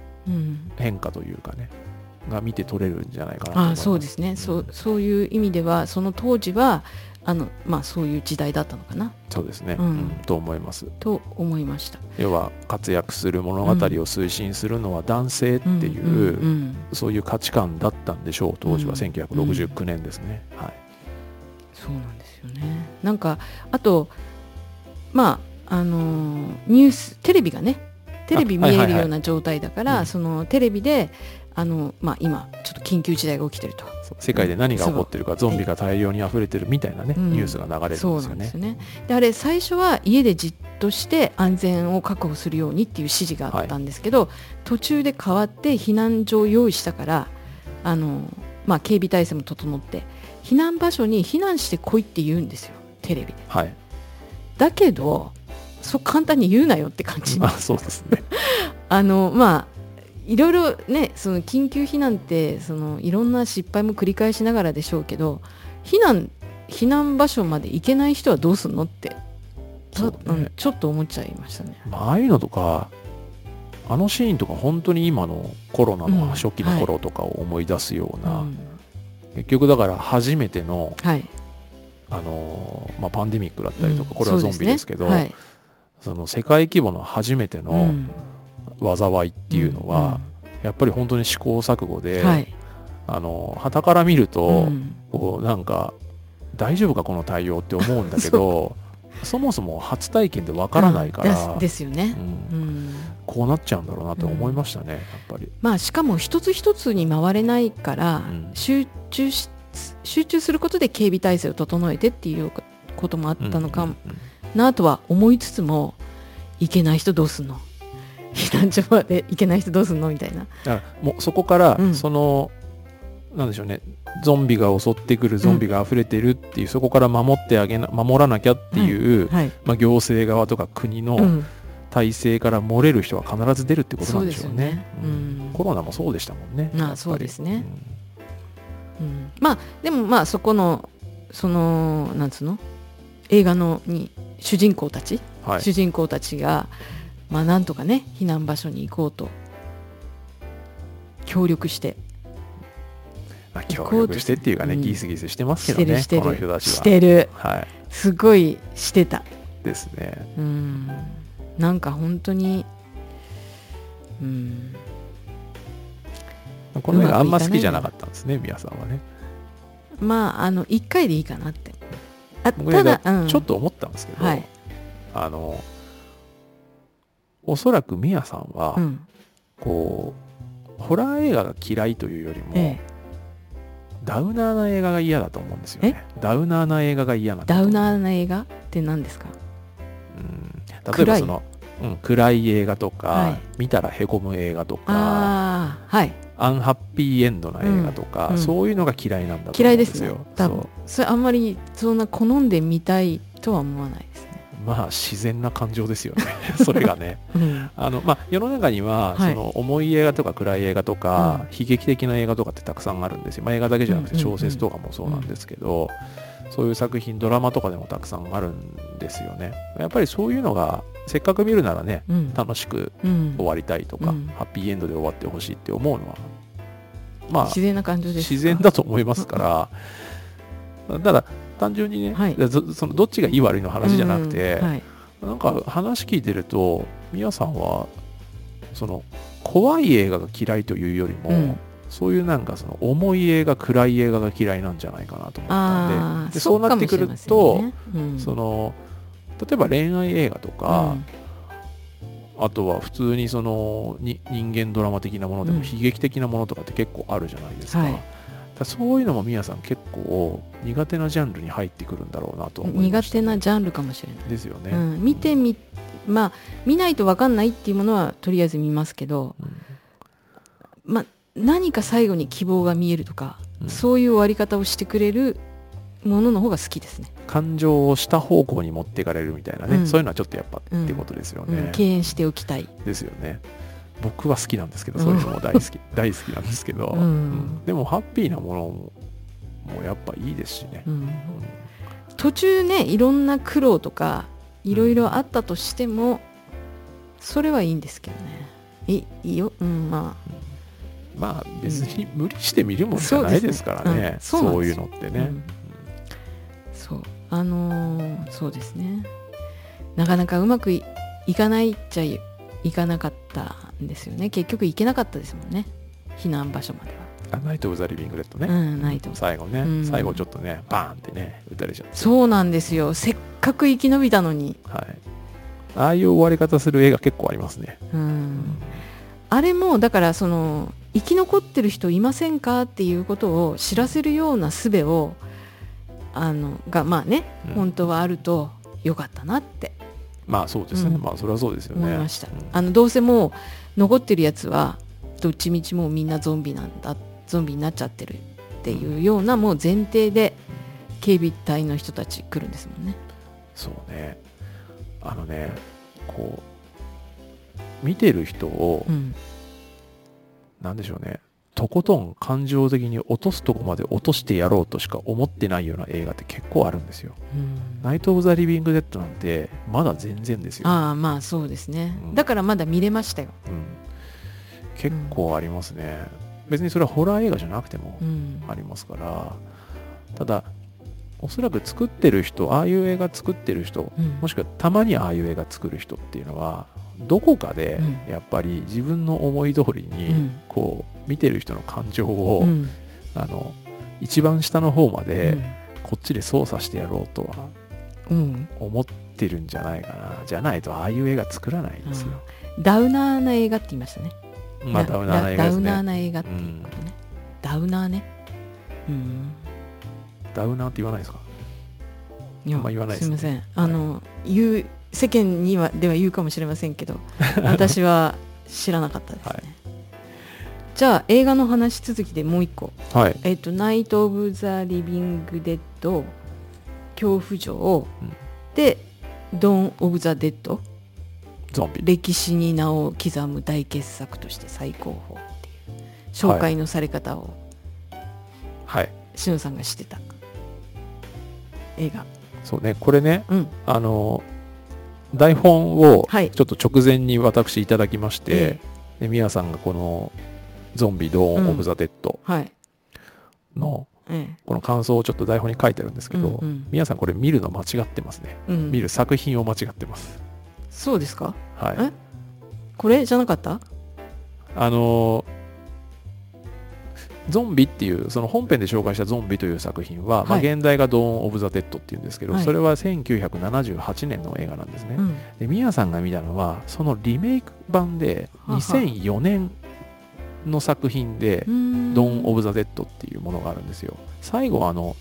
変化というかね、うん、が見て取れるんじゃないかなあそうですね、うん、そうそういう意味ではその当時はあのまあそういう時代だったのかな。そうですね、うん、と思います。と思いました。要は活躍する物語を推進するのは男性っていう,、そういう価値観だったんでしょう当時は。1969年ですね、はい。そうなんですよねなんかあとまああのー、ニューステレビがねテレビ見えるような状態だから、そのテレビであの、まあ、今ちょっと緊急事態が起きてると。世界で何が起こってるかゾンビが大量に溢れてるみたいなね、うん、ニュースが流れるんですよね。ですね。であれ最初は家でじっとして安全を確保するようにっていう指示があったんですけど、はい、途中で変わって避難所を用意したからあの、まあ、警備体制も整って避難場所に避難してこいって言うんですよテレビ。で、はい、だけどそう簡単に言うなよって感じ。あそうですね。あのまあいろいろねその緊急避難ってそのいろんな失敗も繰り返しながらでしょうけど避難避難場所まで行けない人はどうすんのってちょ,、うん、ちょっと思っちゃいましたね、まああいうのとかあのシーンとか本当に今のコロナの初期の頃とかを思い出すような、うん。はい結局だから初めての、はい、あのまあ、パンデミックだったりとか、これはゾンビですけど、そ、ねはい、その世界規模の初めての災いっていうのは、やっぱり本当に試行錯誤で、はい、あの旗から見ると、こうなんか大丈夫かこの対応って思うんだけど そもそも初体験でわからないから、うん、ですよね、うん、こうなっちゃうんだろうなと思いましたね、やっぱり。まあしかも一つ一つに回れないから、集中し集中することで警備体制を整えてっていうこともあったのかなとは思いつつも行けない人どうすんの避難所まで行けない人どうすんの？みたいな。もうそこから、そのなんでしょうね。ゾンビが襲ってくるゾンビが溢れてるっていう、そこから守ってあげな守らなきゃっていう、まあ、行政側とか国の体制から漏れる人は必ず出るってことなんでしょうね。うね。うん、コロナもそうでしたもんね。まあそうですね。うん、まあでもまあそこのそのなんつうの？映画のに主人公たち？はい、主人公たちが、まあ、なんとかね避難場所に行こうと協力して。まあ、協力してっていうかね、ギスギスしてますけどね、してるしてる。してる、はい、すごいしてた。ですね。うん、なんか本当に、うん。この映画あんま好きじゃなかったんですね、宮さんはね。まあ、あの、1回でいいかなって。あただ、うん、ちょっと思ったんですけど、はい、あの、おそらく宮さんは、うん、こう、ホラー映画が嫌いというよりも、ええ。ダウナーな映画が嫌だと思うんですよね。ダウナーな映画が嫌なダウナーな映画って何ですか？うん。例えばその、うん、暗い映画とか、はい、見たらへこむ映画とか、はい、アンハッピーエンドな映画とか、うん、そういうのが嫌いなんだと思うんですよ。嫌いですね。多分。それあんまりそんな好んで見たいとは思わないですね。まあ自然な感情ですよね。それがね、うん、あのまあ、世の中には、その重い映画とか暗い映画とか、悲劇的な映画とかってたくさんあるんですよ、まあ、映画だけじゃなくて小説とかもそうなんですけど、そういう作品ドラマとかでもたくさんあるんですよね。やっぱりそういうのがせっかく見るならね、うん、楽しく終わりたいとか、うん、ハッピーエンドで終わってほしいって思うのはまあ自然な感情です自然だと思いますから ただ単純にね、はい、そのどっちがいい悪いの話じゃなくて、はい、なんか話聞いてると宮さんはその怖い映画が嫌いというよりも、うん、そういうなんかその重い映画暗い映画が嫌いなんじゃないかなと思ったんででそうなってくると、ね。うん、その例えば恋愛映画とか、うん、あとは普通にそのに人間ドラマ的なものでも悲劇的なものとかって結構あるじゃないですか。はい。だそういうのもみやさん結構苦手なジャンルに入ってくるんだろうなと思いまし、ね、苦手なジャンルかもしれない。ですよね、うん、見てみまあ見ないと分かんないっていうものはとりあえず見ますけど、うん、まあ何か最後に希望が見えるとか、うん、そういう終わり方をしてくれるものの方が好きですね。感情をした方向に持っていかれるみたいなね、そういうのはちょっとやっぱってことですよね、敬遠しておきたい。ですよね。僕は好きなんですけどそういうのも大好き、大好きなんですけど、うん、でもハッピーなものもやっぱいいですしね、うん、途中ねいろんな苦労とかいろいろあったとしても、それはいいんですけどね。いいいよ、うん、まあ。まあ別に無理して見るもんじゃないですからね,、そういうのってね、そうあのー、そうですね。なかなかうまくいかないっちゃいかなかったんですよね。結局行けなかったですもんね。避難場所までは。あナイト・オブ・ザ・リビング・レッドね、うん、ナイト最後ね、うん、最後ちょっとねバーンってね撃たれちゃって。そうなんですよ。せっかく生き延びたのに。はい。ああいう終わり方する映画結構ありますね。うん。あれもだからその生き残ってる人いませんかっていうことを知らせるような術をあのがまあね、うん、本当はあるとよかったなって。まあそうですね、うん、まあそれはそうですよね。思いました、うん、あのどうせもう残ってるやつはどっちみちもうみんなゾンビなんだゾンビになっちゃってるっていうようなもう前提で警備隊の人たち来るんですもんね。そうね。あのねこう見てる人を、うん、なんでしょうねとことん感情的に落とすとこまで落としてやろうとしか思ってないような映画って結構あるんですよ。うん、ナイト・オブ・ザ・リビング・デッドなんてまだ全然ですよ。ああまあそうですね、うん、だからまだ見れましたよ。うん、結構ありますね、別にそれはホラー映画じゃなくてもありますから、ただおそらく作ってる人ああいう映画作ってる人、もしくはたまにああいう映画作る人っていうのはどこかでやっぱり自分の思い通りにこう見てる人の感情を、あの一番下の方までこっちで操作してやろうとは思ってるんじゃないかな、じゃないとああいう映画作らないんですよ、ダウナーな映画って言いましたね。まあダウナーな映画ですね。ダウナーな映画っていうことね、ダウナーね。うん。ダウナーって言わないですか？いや、まあ、言わないす、ね、すみません。あの、言う世間にはでは言うかもしれませんけど 私は知らなかったですね、はい、じゃあ映画の話続きでもう一個「はい、えーと、ナイト・オブ・ザ・リビング・デッド」「恐怖城」うん、で「ドン・オブ・ザ・デッド」歴史に名を刻む大傑作として最高峰っていう紹介のされ方を、はい、しのさんがしてた映画。そうねこれね、うん、あの台本をちょっと直前に私いただきまして、で宮さんがこの「ゾンビ・ドーン・オブ・ザ・デッド」の、この感想をちょっと台本に書いてあるんですけど、皆さんこれ見るの間違ってますね、見る作品を間違ってます。そうですか？はい。これじゃなかった？あのゾンビっていうその本編で紹介したゾンビという作品は、はい、まあ、現代がドーン・オブ・ザ・デッドっていうんですけど、はい、それは1978年の映画なんですね、うん、でミヤさんが見たのはそのリメイク版で2004年の作品で「ドーン・オブ・ザ・デッド」っていうものがあるんですよ。最後あの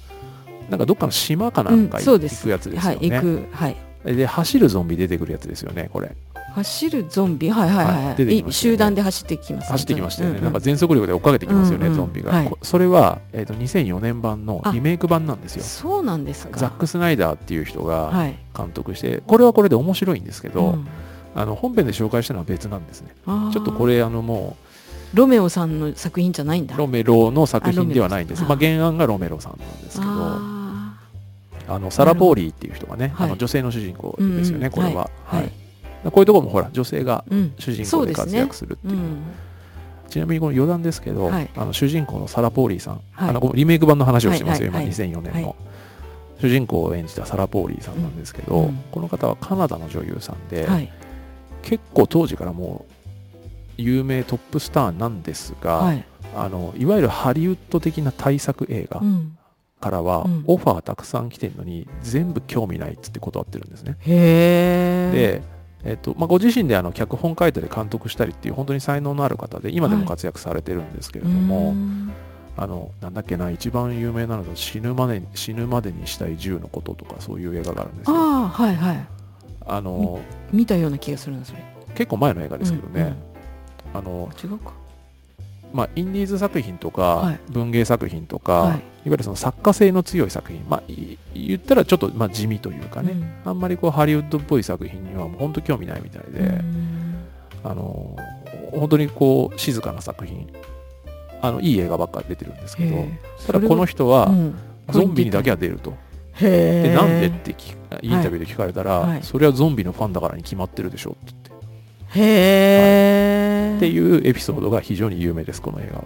なんかどっかの島かなんか行くやつですよね、で走るゾンビ出てくるやつですよねこれ走るゾンビ？はいはいはい、はいね、集団で走ってきます、ね、走ってきましたよね、うんうん、なんか全速力で追っかけてきますよね、うんうん、ゾンビが、はい、それは、えーと、2004年版のリメイク版なんですよ。そうなんですか。ザック・スナイダーっていう人が監督して、はい、これはこれで面白いんですけど、うん、あの本編で紹介したのは別なんですね。ちょっとこれあのもうロメオさんの作品じゃないんだ。ロメロの作品ではないんです。まあ、原案がロメロさんなんですけどあのサラ・ポーリーっていう人がね、あの女性の主人公ですよね、これは、はいこういうところもほら女性が主人公で活躍するっていう。うんちなみにこの余談ですけど、はい、あの主人公のサラ・ポーリーさん、はい、あのリメイク版の話をしてますよ、今2004年の、主人公を演じたサラ・ポーリーさんなんですけど、うん、この方はカナダの女優さんで、結構当時からもう有名トップスターなんですが、い、あのいわゆるハリウッド的な大作映画からはオファーたくさん来てるのに全部興味ないっつって断ってるんですね。でえっとまあ、ご自身であの脚本書いたり監督したりっていう本当に才能のある方で今でも活躍されてるんですけれども、はい、あのなんだっけな一番有名なのは死ぬまでに死ぬまでにしたい銃のこととかそういう映画があるんですけどあはいはい。あの見たような気がするんですれ結構前の映画ですけどね、うんうん、あの違うか。まあ、インディーズ作品とか、文芸作品とか、はい、いわゆるその作家性の強い作品、まあ、言ったらちょっとまあ地味というかね、うん、あんまりこうハリウッドっぽい作品にはもう本当興味ないみたいで、あの本当にこう静かな作品。あのいい映画ばっかり出てるんですけどただこの人は、ゾンビにだけは出ると。でなんでってインタビューで聞かれたら、はい、それはゾンビのファンだからに決まってるでしょって言って。へー、っていうエピソードが非常に有名ですこの映画は。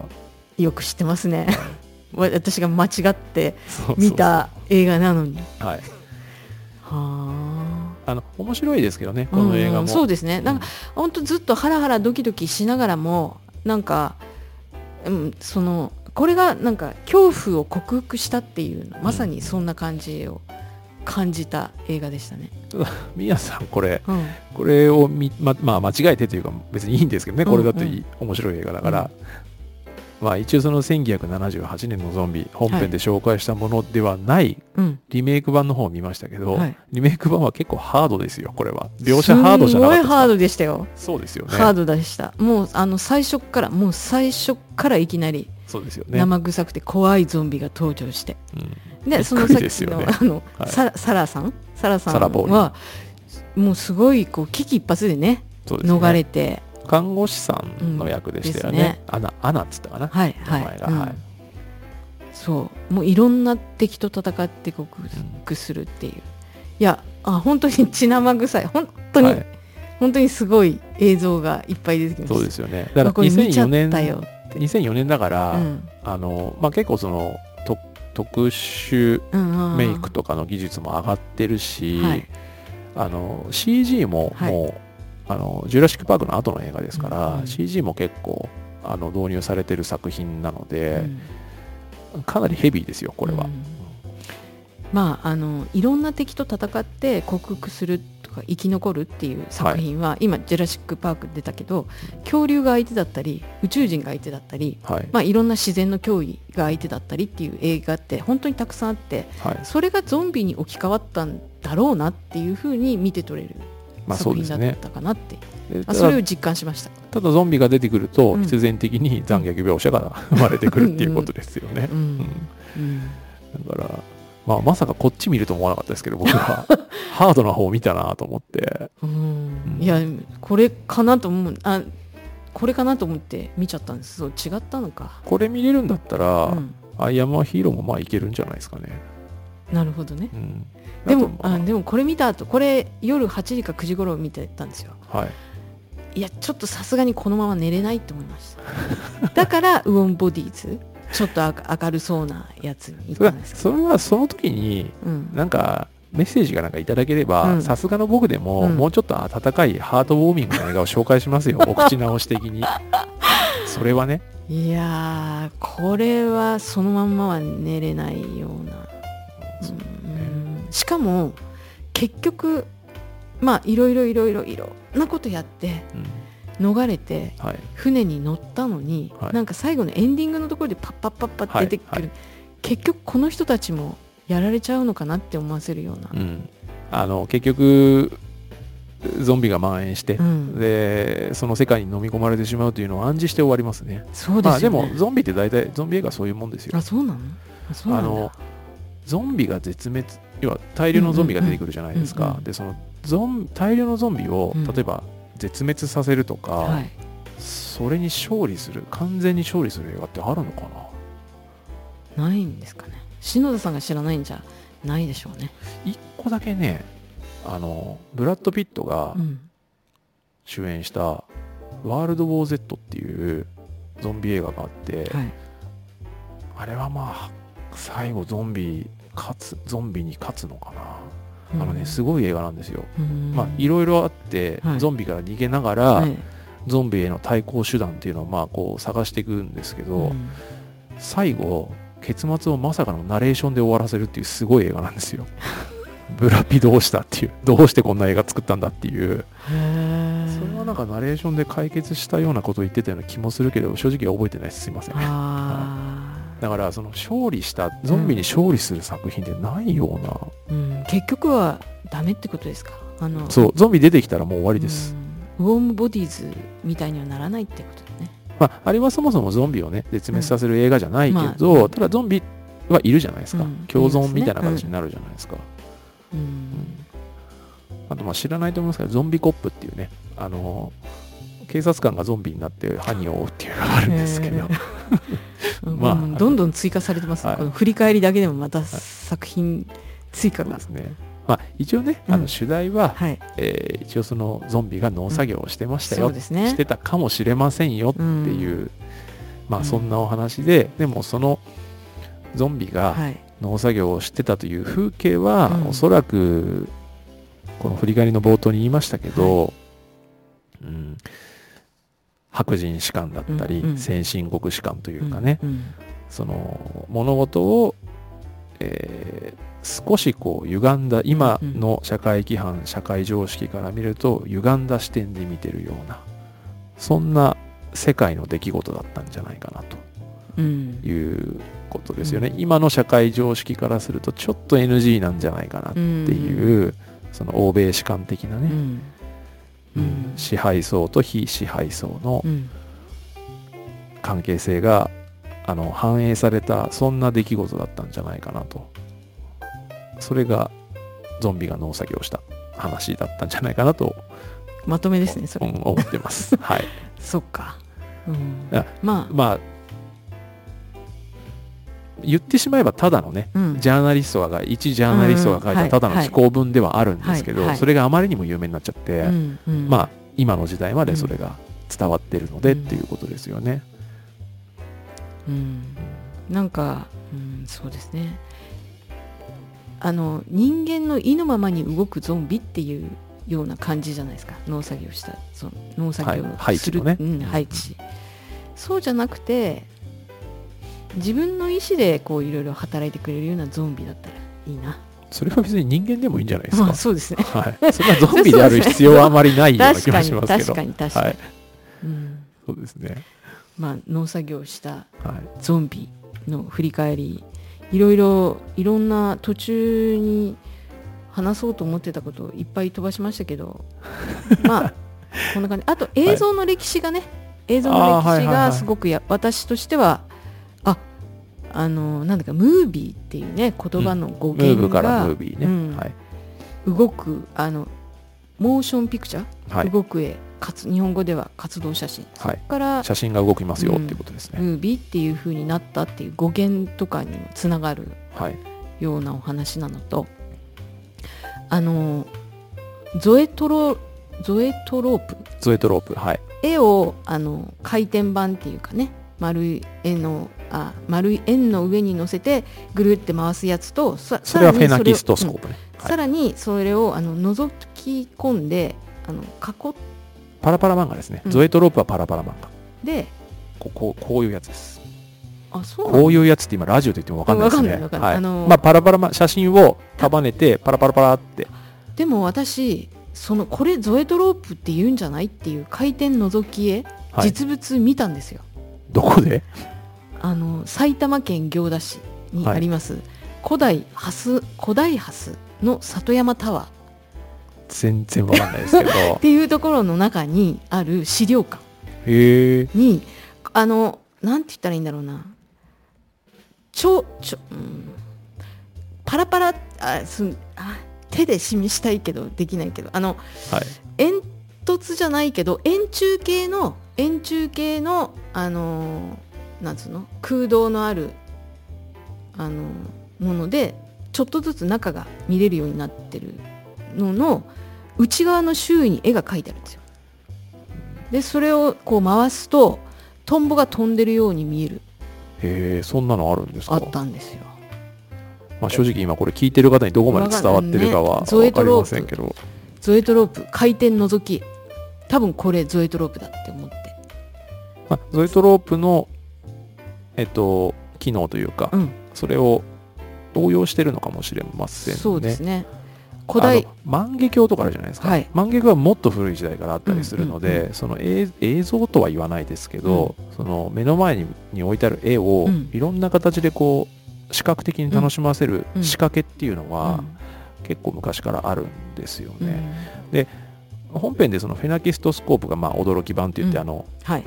よく知ってますね私が間違って見た映画なのに。はい。はあ。あの面白いですけどねこの映画も、うん、そうですね。なんか、うん、本当ずっとハラハラドキドキしながらもなんか、うん、そのこれがなんか恐怖を克服したっていうまさにそんな感じを感じた映画でしたね。宮さんこれ、うん、これをみままあ間違えてというか別にいいんですけどねこれだといい、うんうん、面白い映画だから、うん、まあ一応その1978年のゾンビ本編で紹介したものではない、リメイク版の方を見ましたけど、はい、リメイク版は結構ハードですよこれは。描写ハードじゃなかったすごいハードでしたよ。そうですよね。ハードでした。もうあの最初からもう最初からいきなりそうですよね。生臭くて怖いゾンビが登場して、うん。でそのさっきの,、あの、はい、ササラさん？サラさんはもうすごいこう危機一髪でね、ね、逃れて看護師さんの役でしたよね,、ね。アナアナっつったかな。はいはい、はい、そう。もういろんな敵と戦って克服するっていう、うん、いやあ本当に血生臭い。本当に、はい、本当にすごい映像がいっぱい出てきました。そうですよね。だから2004年2004年だから、うん、あのまあ、結構その特殊メイクとかの技術も上がってるし、はい、あの CG ももあのジュラシック・パークの後の映画ですから、うん CG も結構あの導入されてる作品なので、うん、かなりヘビーですよこれは。うん。まあ、あのいろんな敵と戦って克服するとか生き残るっていう作品は、はい、今「ジュラシック・パーク」出たけど恐竜が相手だったり宇宙人が相手だったり、はい。まあ、いろんな自然の脅威が相手だったりっていう映画って本当にたくさんあって、はい、それがゾンビに置き換わったんだろうなっていうふうに見て取れる作品だったかなって、まあ、それを実感しました。ただゾンビが出てくると必然的に残虐描写が生まれてくるっていうことですよね。だからまあ、まさかこっち見ると思わなかったですけど僕は。ハードな方を見たなと思って。うん、いやこれかなと思う。あこれかなと思って見ちゃったんです。そう違ったのか。これ見れるんだったら、うん、アイアムはヒーローもまあいけるんじゃないですかね。なるほどね、うん、でもあでもこれ見た後これ夜8時か9時頃見てたんですよ。はい。いやちょっとさすがにこのまま寝れないって思いました。だからウォンボディーズちょっと明るそうなやつに行ったんですそれはその時に、うん、なんかメッセージがなんかいただければさすがの僕でも、うん、もうちょっと温かいハートウォーミングの映画を紹介しますよ お口直し的に。それはね。いやこれはそのまんまは寝れないような、うん、しかも結局まあいろいろいろいろいろなことやって、逃れて、船に乗ったのに、はい、なんか最後のエンディングのところでパッパッパッパッ出てくる、はいはい、結局この人たちもやられちゃうのかなって思わせるような、うん、あの結局ゾンビが蔓延して、うん、でその世界に飲み込まれてしまうというのを暗示して終わりますね。そうです、ね、まあ、でもゾンビって大体ゾンビ映画そういうもんですよ。あそうなの？あのゾンビが絶滅要は大量のゾンビが出てくるじゃないですか。でそのゾン大量のゾンビを、例えば絶滅させるとか、はい、それに勝利する完全に勝利する映画ってあるのかな？ないんですかね。篠田さんが知らないんじゃないでしょうね。一個だけねあのブラッド・ピットが主演した「ワールド・ウォー・ゼット」っていうゾンビ映画があって、はい、あれはまあ最後ゾンビ勝つゾンビに勝つのかな、あのねすごい映画なんですよ、まあいろいろあって、はい、ゾンビから逃げながら、はい、ゾンビへの対抗手段っていうのをまあこう探していくんですけど、最後結末をまさかのナレーションで終わらせるっていうすごい映画なんですよ。ブラピどうしたっていうどうしてこんな映画作ったんだっていう。それはなんかナレーションで解決したようなことを言ってたような気もするけど正直覚えてないです。すいません、はい、だからその勝利したゾンビに勝利する作品ってないような、うん、結局はダメってことですか？あのそうゾンビ出てきたらもう終わりです、ウォームボディーズみたいにはならないってことだね。まあ、あれはそもそもゾンビをね絶滅させる映画じゃないけど、うん。まあ、ただゾンビはいるじゃないですか、うん、共存みたいな形になるじゃないですか、うん、うん、あとまあ知らないと思いますけどゾンビコップっていうねあの警察官がゾンビになって犯人を追うっていうのがあるんですけど。まあ、どんどん追加されてます、はい、この振り返りだけでもまた作品追加が、ですね。まあ、一応ね、あの主題は、はい、えー、一応そのゾンビが農作業をしてましたよ、うん。ね、してたかもしれませんよっていう、うん、まあそんなお話で、でもそのゾンビが農作業をしてたという風景は、はい、おそらくこの振り返りの冒頭に言いましたけど、はい、うん、白人士官だったり、うんうん、先進国士官というかね、うんうん、その物事を、えー、少しこう歪んだ今の社会規範、社会常識から見ると歪んだ視点で見てるようなそんな世界の出来事だったんじゃないかなということですよね、うん、今の社会常識からするとちょっと NG なんじゃないかなっていう、うん、その欧米史観的なね、うん支配層と非支配層の関係性があの反映されたそんな出来事だったんじゃないかなと。それがゾンビが農作業した話だったんじゃないかなと。まとめですねそれ、うん、思ってます。はい。そっか、うん、まあ。まあ言ってしまえばただのね、うん、ジャーナリストが一ジャーナリストが書いたただの寄稿文ではあるんですけど、それがあまりにも有名になっちゃって、うんうん、まあ今の時代までそれが伝わってるのでっていうことですよね。うん、なんか、うん、そうですね。あの人間の意のままに動くゾンビっていうような感じじゃないですか。農作業したその農作業をする、はい、配置、ねうん、配置そうじゃなくて自分の意思でこういろいろ働いてくれるようなゾンビだったらいいな。それは別に人間でもいいんじゃないですか、まあ、そうですね、はい、そんなゾンビである必要はあまりないような気がしますけど。確かに確かに、はい。うん、そうですね。まあ農作業したゾンビの振り返り、いろいろいろんな途中に話そうと思ってたことをいっぱい飛ばしましたけど まあこんな感じ。あと映像の歴史がね、はい、映像の歴史がすごくや、私としてはああのなんだかムービーっていうね言葉の語源が、うんね。うん。はい、動くあのモーションピクチャー、はい、動く絵かつ日本語では活動写真、はい、から写真が動きますよっていうことですね、ムービーっていうふうになったっていう語源とかにもつながるようなお話なのとあのゾエトロゾエトロープ。ゾエトロープはい。絵をあの回転板っていうかね丸い絵のあ丸い円の上に乗せてぐるって回すやつとそれはフェナキストスコープね、うん。はい、さらにそれをあの覗き込んであの囲パラパラ漫画ですね、うん、ゾエトロープはパラパラ漫画。でこここういうやつです。あそうこういうやつって今ラジオで言っても分かんないですね。はい、あのー、まあパラパラ写真を束ねてパラパラパラって。でも私そのこれゾエトロープって言うんじゃない？っていう回転覗き絵、はい、実物見たんですよどこで？あの埼玉県行田市にあります、はい、古代ハス古代ハスの里山タワー。全然わかんないですけど。っていうところの中にある資料館。にあのなんて言ったらいいんだろうな。ちょちょ、うん、パラパラあすあ手で示したいけどできないけど。あの、はい、煙突じゃないけど円柱形の円柱形のあのなんつうの？空洞のあるあのものでちょっとずつ中が見れるようになってるのの内側の周囲に絵が描いてあるんですよ。でそれをこう回すとトンボが飛んでるように見える。へえそんなのあるんですか？あったんですよ。まあ、正直今これ聞いてる方にどこまで伝わってるかは分かりませんけど、ゾエトロープ。回転覗き。多分これゾエトロープだって思って、まあ、ゾエトロープのえっと機能というか、うん、それを応用してるのかもしれませんね。そうですね。古代万華鏡とかあるじゃないですか、はい、万華鏡はもっと古い時代からあったりするので、うんうんうん、その映像とは言わないですけど、うん、その目の前にに置いてある絵をいろんな形でこう視覚的に楽しませる仕掛けっていうのは、結構昔からあるんですよね。で本編でそのフェナキストスコープがまあ驚き版って言って、あの、はい、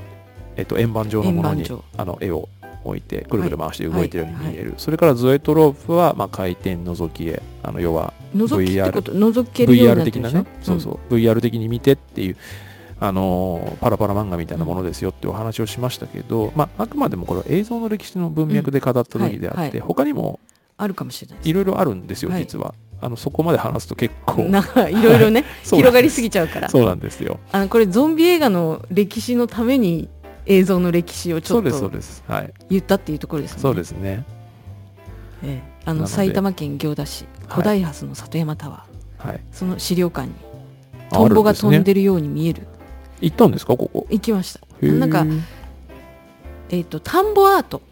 えっと、円盤状のものにあの絵を置いてくるくる回して動いてるように見える、それからゾエトロープはまあ回転覗き絵あの要は VR, VR 的なね、そうそう。VR 的に見てっていうあのパラパラ漫画みたいなものですよってお話をしましたけど、まあ、あくまでもこれは映像の歴史の文脈で語った時であって、他にもあるかもしれないいろいろあるんですよ、実は。あのそこまで話すと結構。なんかいろいろね 広がりすぎちゃうから。そうなんですよ。あのこれゾンビ映画の歴史のために映像の歴史をちょっと言ったっていうところですね。そうですね、ええ、あの埼玉県行田市古代ハスの里山タワー、はい、その資料館にトンボが飛んでるように見える。行ったんですかここ？行きました。なんかえっ、ー、と田んぼアート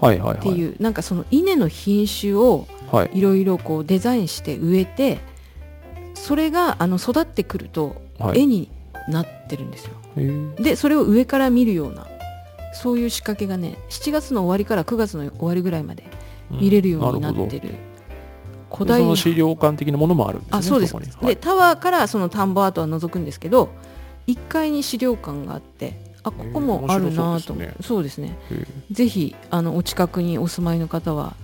はいはいっていう、なんかその稲の品種をい。ろいろこうデザインして植えて、それがあの育ってくると絵になってるんですよ。でそれを上から見るようなそういう仕掛けがね7月の終わりから9月の終わりぐらいまで見れるようになってる。うん古代の資料館的なものもあるんですね。あそうです。でタワーからその田んぼアートは覗くんですけど、1階に資料館があってあここもあるなと。そうですね。ぜひあのお近くにお住まいの方は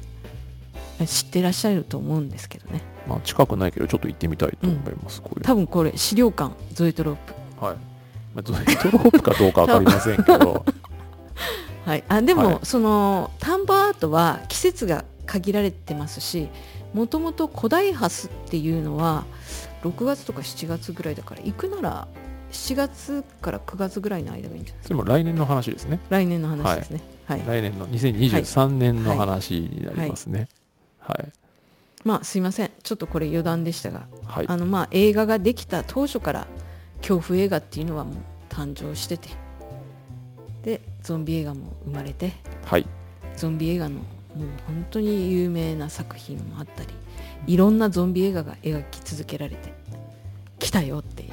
知ってらっしゃると思うんですけどね。まあ近くないけどちょっと行ってみたいと思います、うん、多分これ資料館ゾエトロープ。はい、まあ、ゾエトロープかどうか分かりませんけど。はい、あでも、はい、その田んぼアートは季節が限られてますしもともと古代ハスっていうのは6月とか7月ぐらいだから行くなら7月から9月ぐらいの間がいいんじゃないですか。それも来年の話ですね。来年の話ですね、はい、はい、来年の2023年の話になりますね。はい、はい、まあすいません。ちょっとこれ余談でしたが、はい、あのまあ映画ができた当初から恐怖映画っていうのはもう誕生してて。でゾンビ映画も生まれて、はい、ゾンビ映画のもう本当に有名な作品もあったりいろんなゾンビ映画が描き続けられてきたよっていう。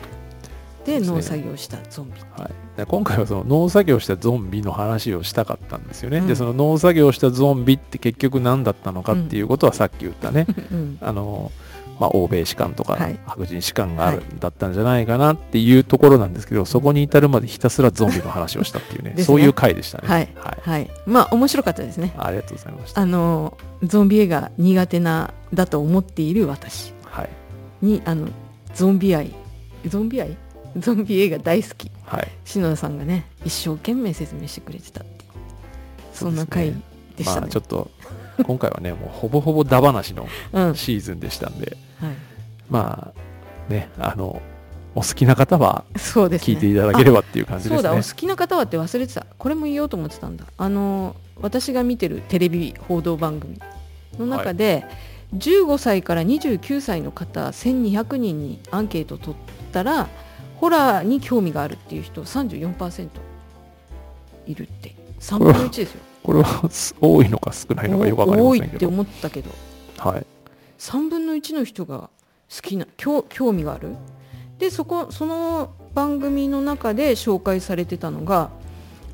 で農作業したゾンビ、はい、今回はその農作業したゾンビの話をしたかったんですよね、うん、でその農作業したゾンビって結局何だったのかっていうことはさっき言ったね、うん、あのまあ、欧米士官とか白人士官がある、だったんじゃないかなっていうところなんですけど、そこに至るまでひたすらゾンビの話をしたっていうねね、そういう回でしたね。はい、はい、はい、まあ面白かったですね。ありがとうございました。あのゾンビ映画苦手なだと思っている私に、あのゾンビ愛。ゾンビ愛？ゾンビ映画大好き、はい、篠田さんがね一生懸命説明してくれてたっていう。そんな回でしたね、まあ、ちょっと今回はねもうほぼほぼダ話のシーズンでしたんで、まあねあのお好きな方は聞いていただければっていう感じですね。そうだお好きな方はって忘れてた。これも言おうと思ってたんだ。あの私が見てるテレビ報道番組の中で、はい、15歳から29歳の方1200人にアンケート取ったらホラーに興味があるっていう人34%いるって。3分の1ですよ。これは多いのか少ないのかよく分かりませんけど。多いって思ったけど、はい、3分の1の人が好きな興味がある？でそこその番組の中で紹介されてたのが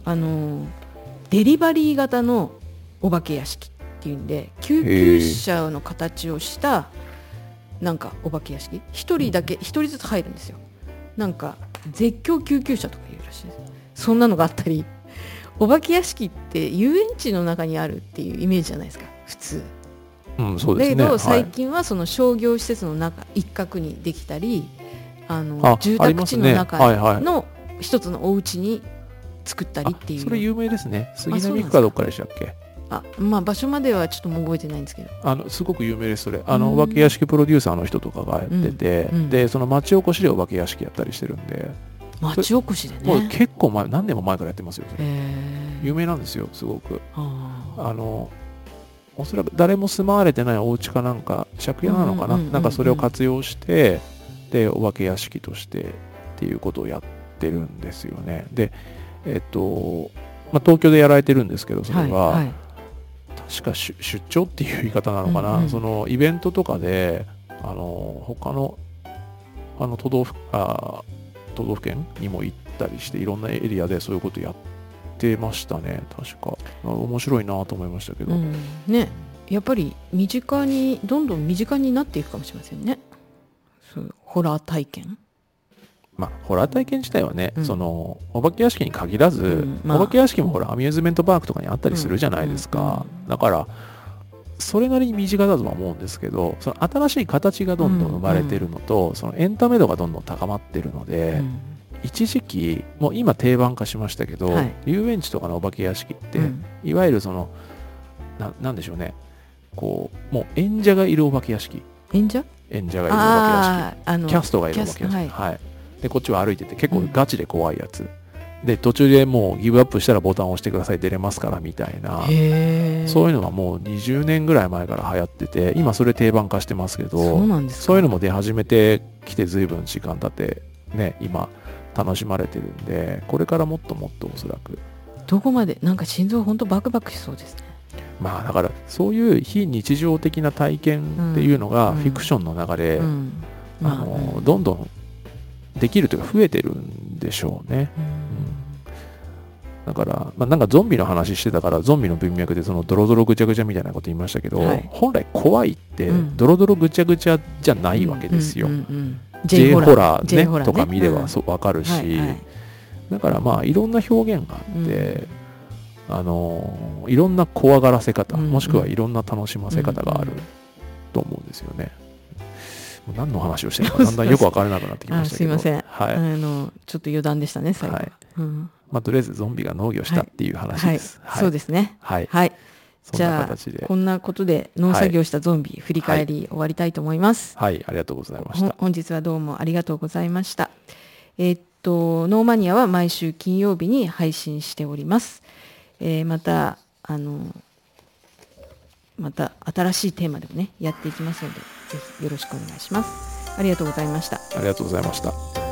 あのデリバリー型のお化け屋敷っていうんで救急車の形をしたなんかお化け屋敷？1人だけ1人ずつ入るんですよ。なんか絶叫救急車とかいうらしいです。そんなのがあったりお化け屋敷って遊園地の中にあるっていうイメージじゃないですか普通。うん、そうですね、だけど最近はその商業施設の中一角にできたりあの住宅地の中の一つのお家に作ったりっていう、それ有名ですね。杉並区か？どっかでしたっけ？あまあ場所まではちょっともう覚えてないんですけど。あのすごく有名ですそれ。あのお化け屋敷プロデューサーの人とかがやってて、うん。うん、でその町おこしでお化け屋敷やったりしてるんで。町おこしでね。もう結構前何年も前からやってますよ有名なんですよすごく。あのおそらく誰も住まわれてないお家かなんか借家なのかな、なんかそれを活用してでお化け屋敷としてっていうことをやってるんですよね。でえっと、まあ、東京でやられてるんですけどそれは、はいはい、確か出張っていう言い方なのかな、うんうん、そのイベントとかであの他のあの都道府あ都道府県にも行ったりしていろんなエリアでそういうことやってましたね。確か。面白いなと思いましたけど、うん、ね。やっぱり身近にどんどん身近になっていくかもしれませんね。そうホラー体験。まあ、ホラー体験自体はね、うん、そのお化け屋敷に限らず、うん。まあ、お化け屋敷もほらアミューズメントパークとかにあったりするじゃないですか、だからそれなりに身近だとは思うんですけどその新しい形がどんどん生まれてるのと、うんうん、そのエンタメ度がどんどん高まってるので、うん、一時期もう今定番化しましたけど、はい、遊園地とかのお化け屋敷って、うん、いわゆるそのななんでしょうね。こうもう演者がいるお化け屋敷。演者？演者がいるお化け屋敷。キャストがいるお化け屋敷、はい、はい、でこっちは歩いてて結構ガチで怖いやつ、で途中でもうギブアップしたらボタンを押してください出れますからみたいな。そういうのがもう20年ぐらい前から流行ってて今それ定番化してますけどそういうのも出始めてきて随分時間経ってね今楽しまれてるんでこれからもっともっとおそらく。どこまでなんか心臓本当バクバクしそうですね。まあだからそういう非日常的な体験っていうのがフィクションの中で、あのどんどんできるというか増えてるんでしょうね。だから、まあ、なんかゾンビの話してたからゾンビの文脈でそのドロドロぐちゃぐちゃみたいなこと言いましたけど、はい、本来怖いってドロドロぐちゃぐちゃじゃないわけですよ。J ホラーねとか見ればそ分かるし、はいはい、だからまあいろんな表現があって、うん、あのいろんな怖がらせ方、もしくはいろんな楽しませ方があると思うんですよね。何の話をしてるのか だんだんよく分からなくなってきましたけど。すいません、はい、あのちょっと余談でしたね最後、はい。うん。まあ、とりあえずゾンビが農業したっていう話です、はい。そうですね。はい、はい、じゃあこんなことで農作業したゾンビ、振り返り終わりたいと思います。はい、ありがとうございました。本日はどうもありがとうございました。えー、っとノーマニアは毎週金曜日に配信しております、えー、またあのまた新しいテーマでもねやっていきますのでぜひよろしくお願いします。ありがとうございました。ありがとうございました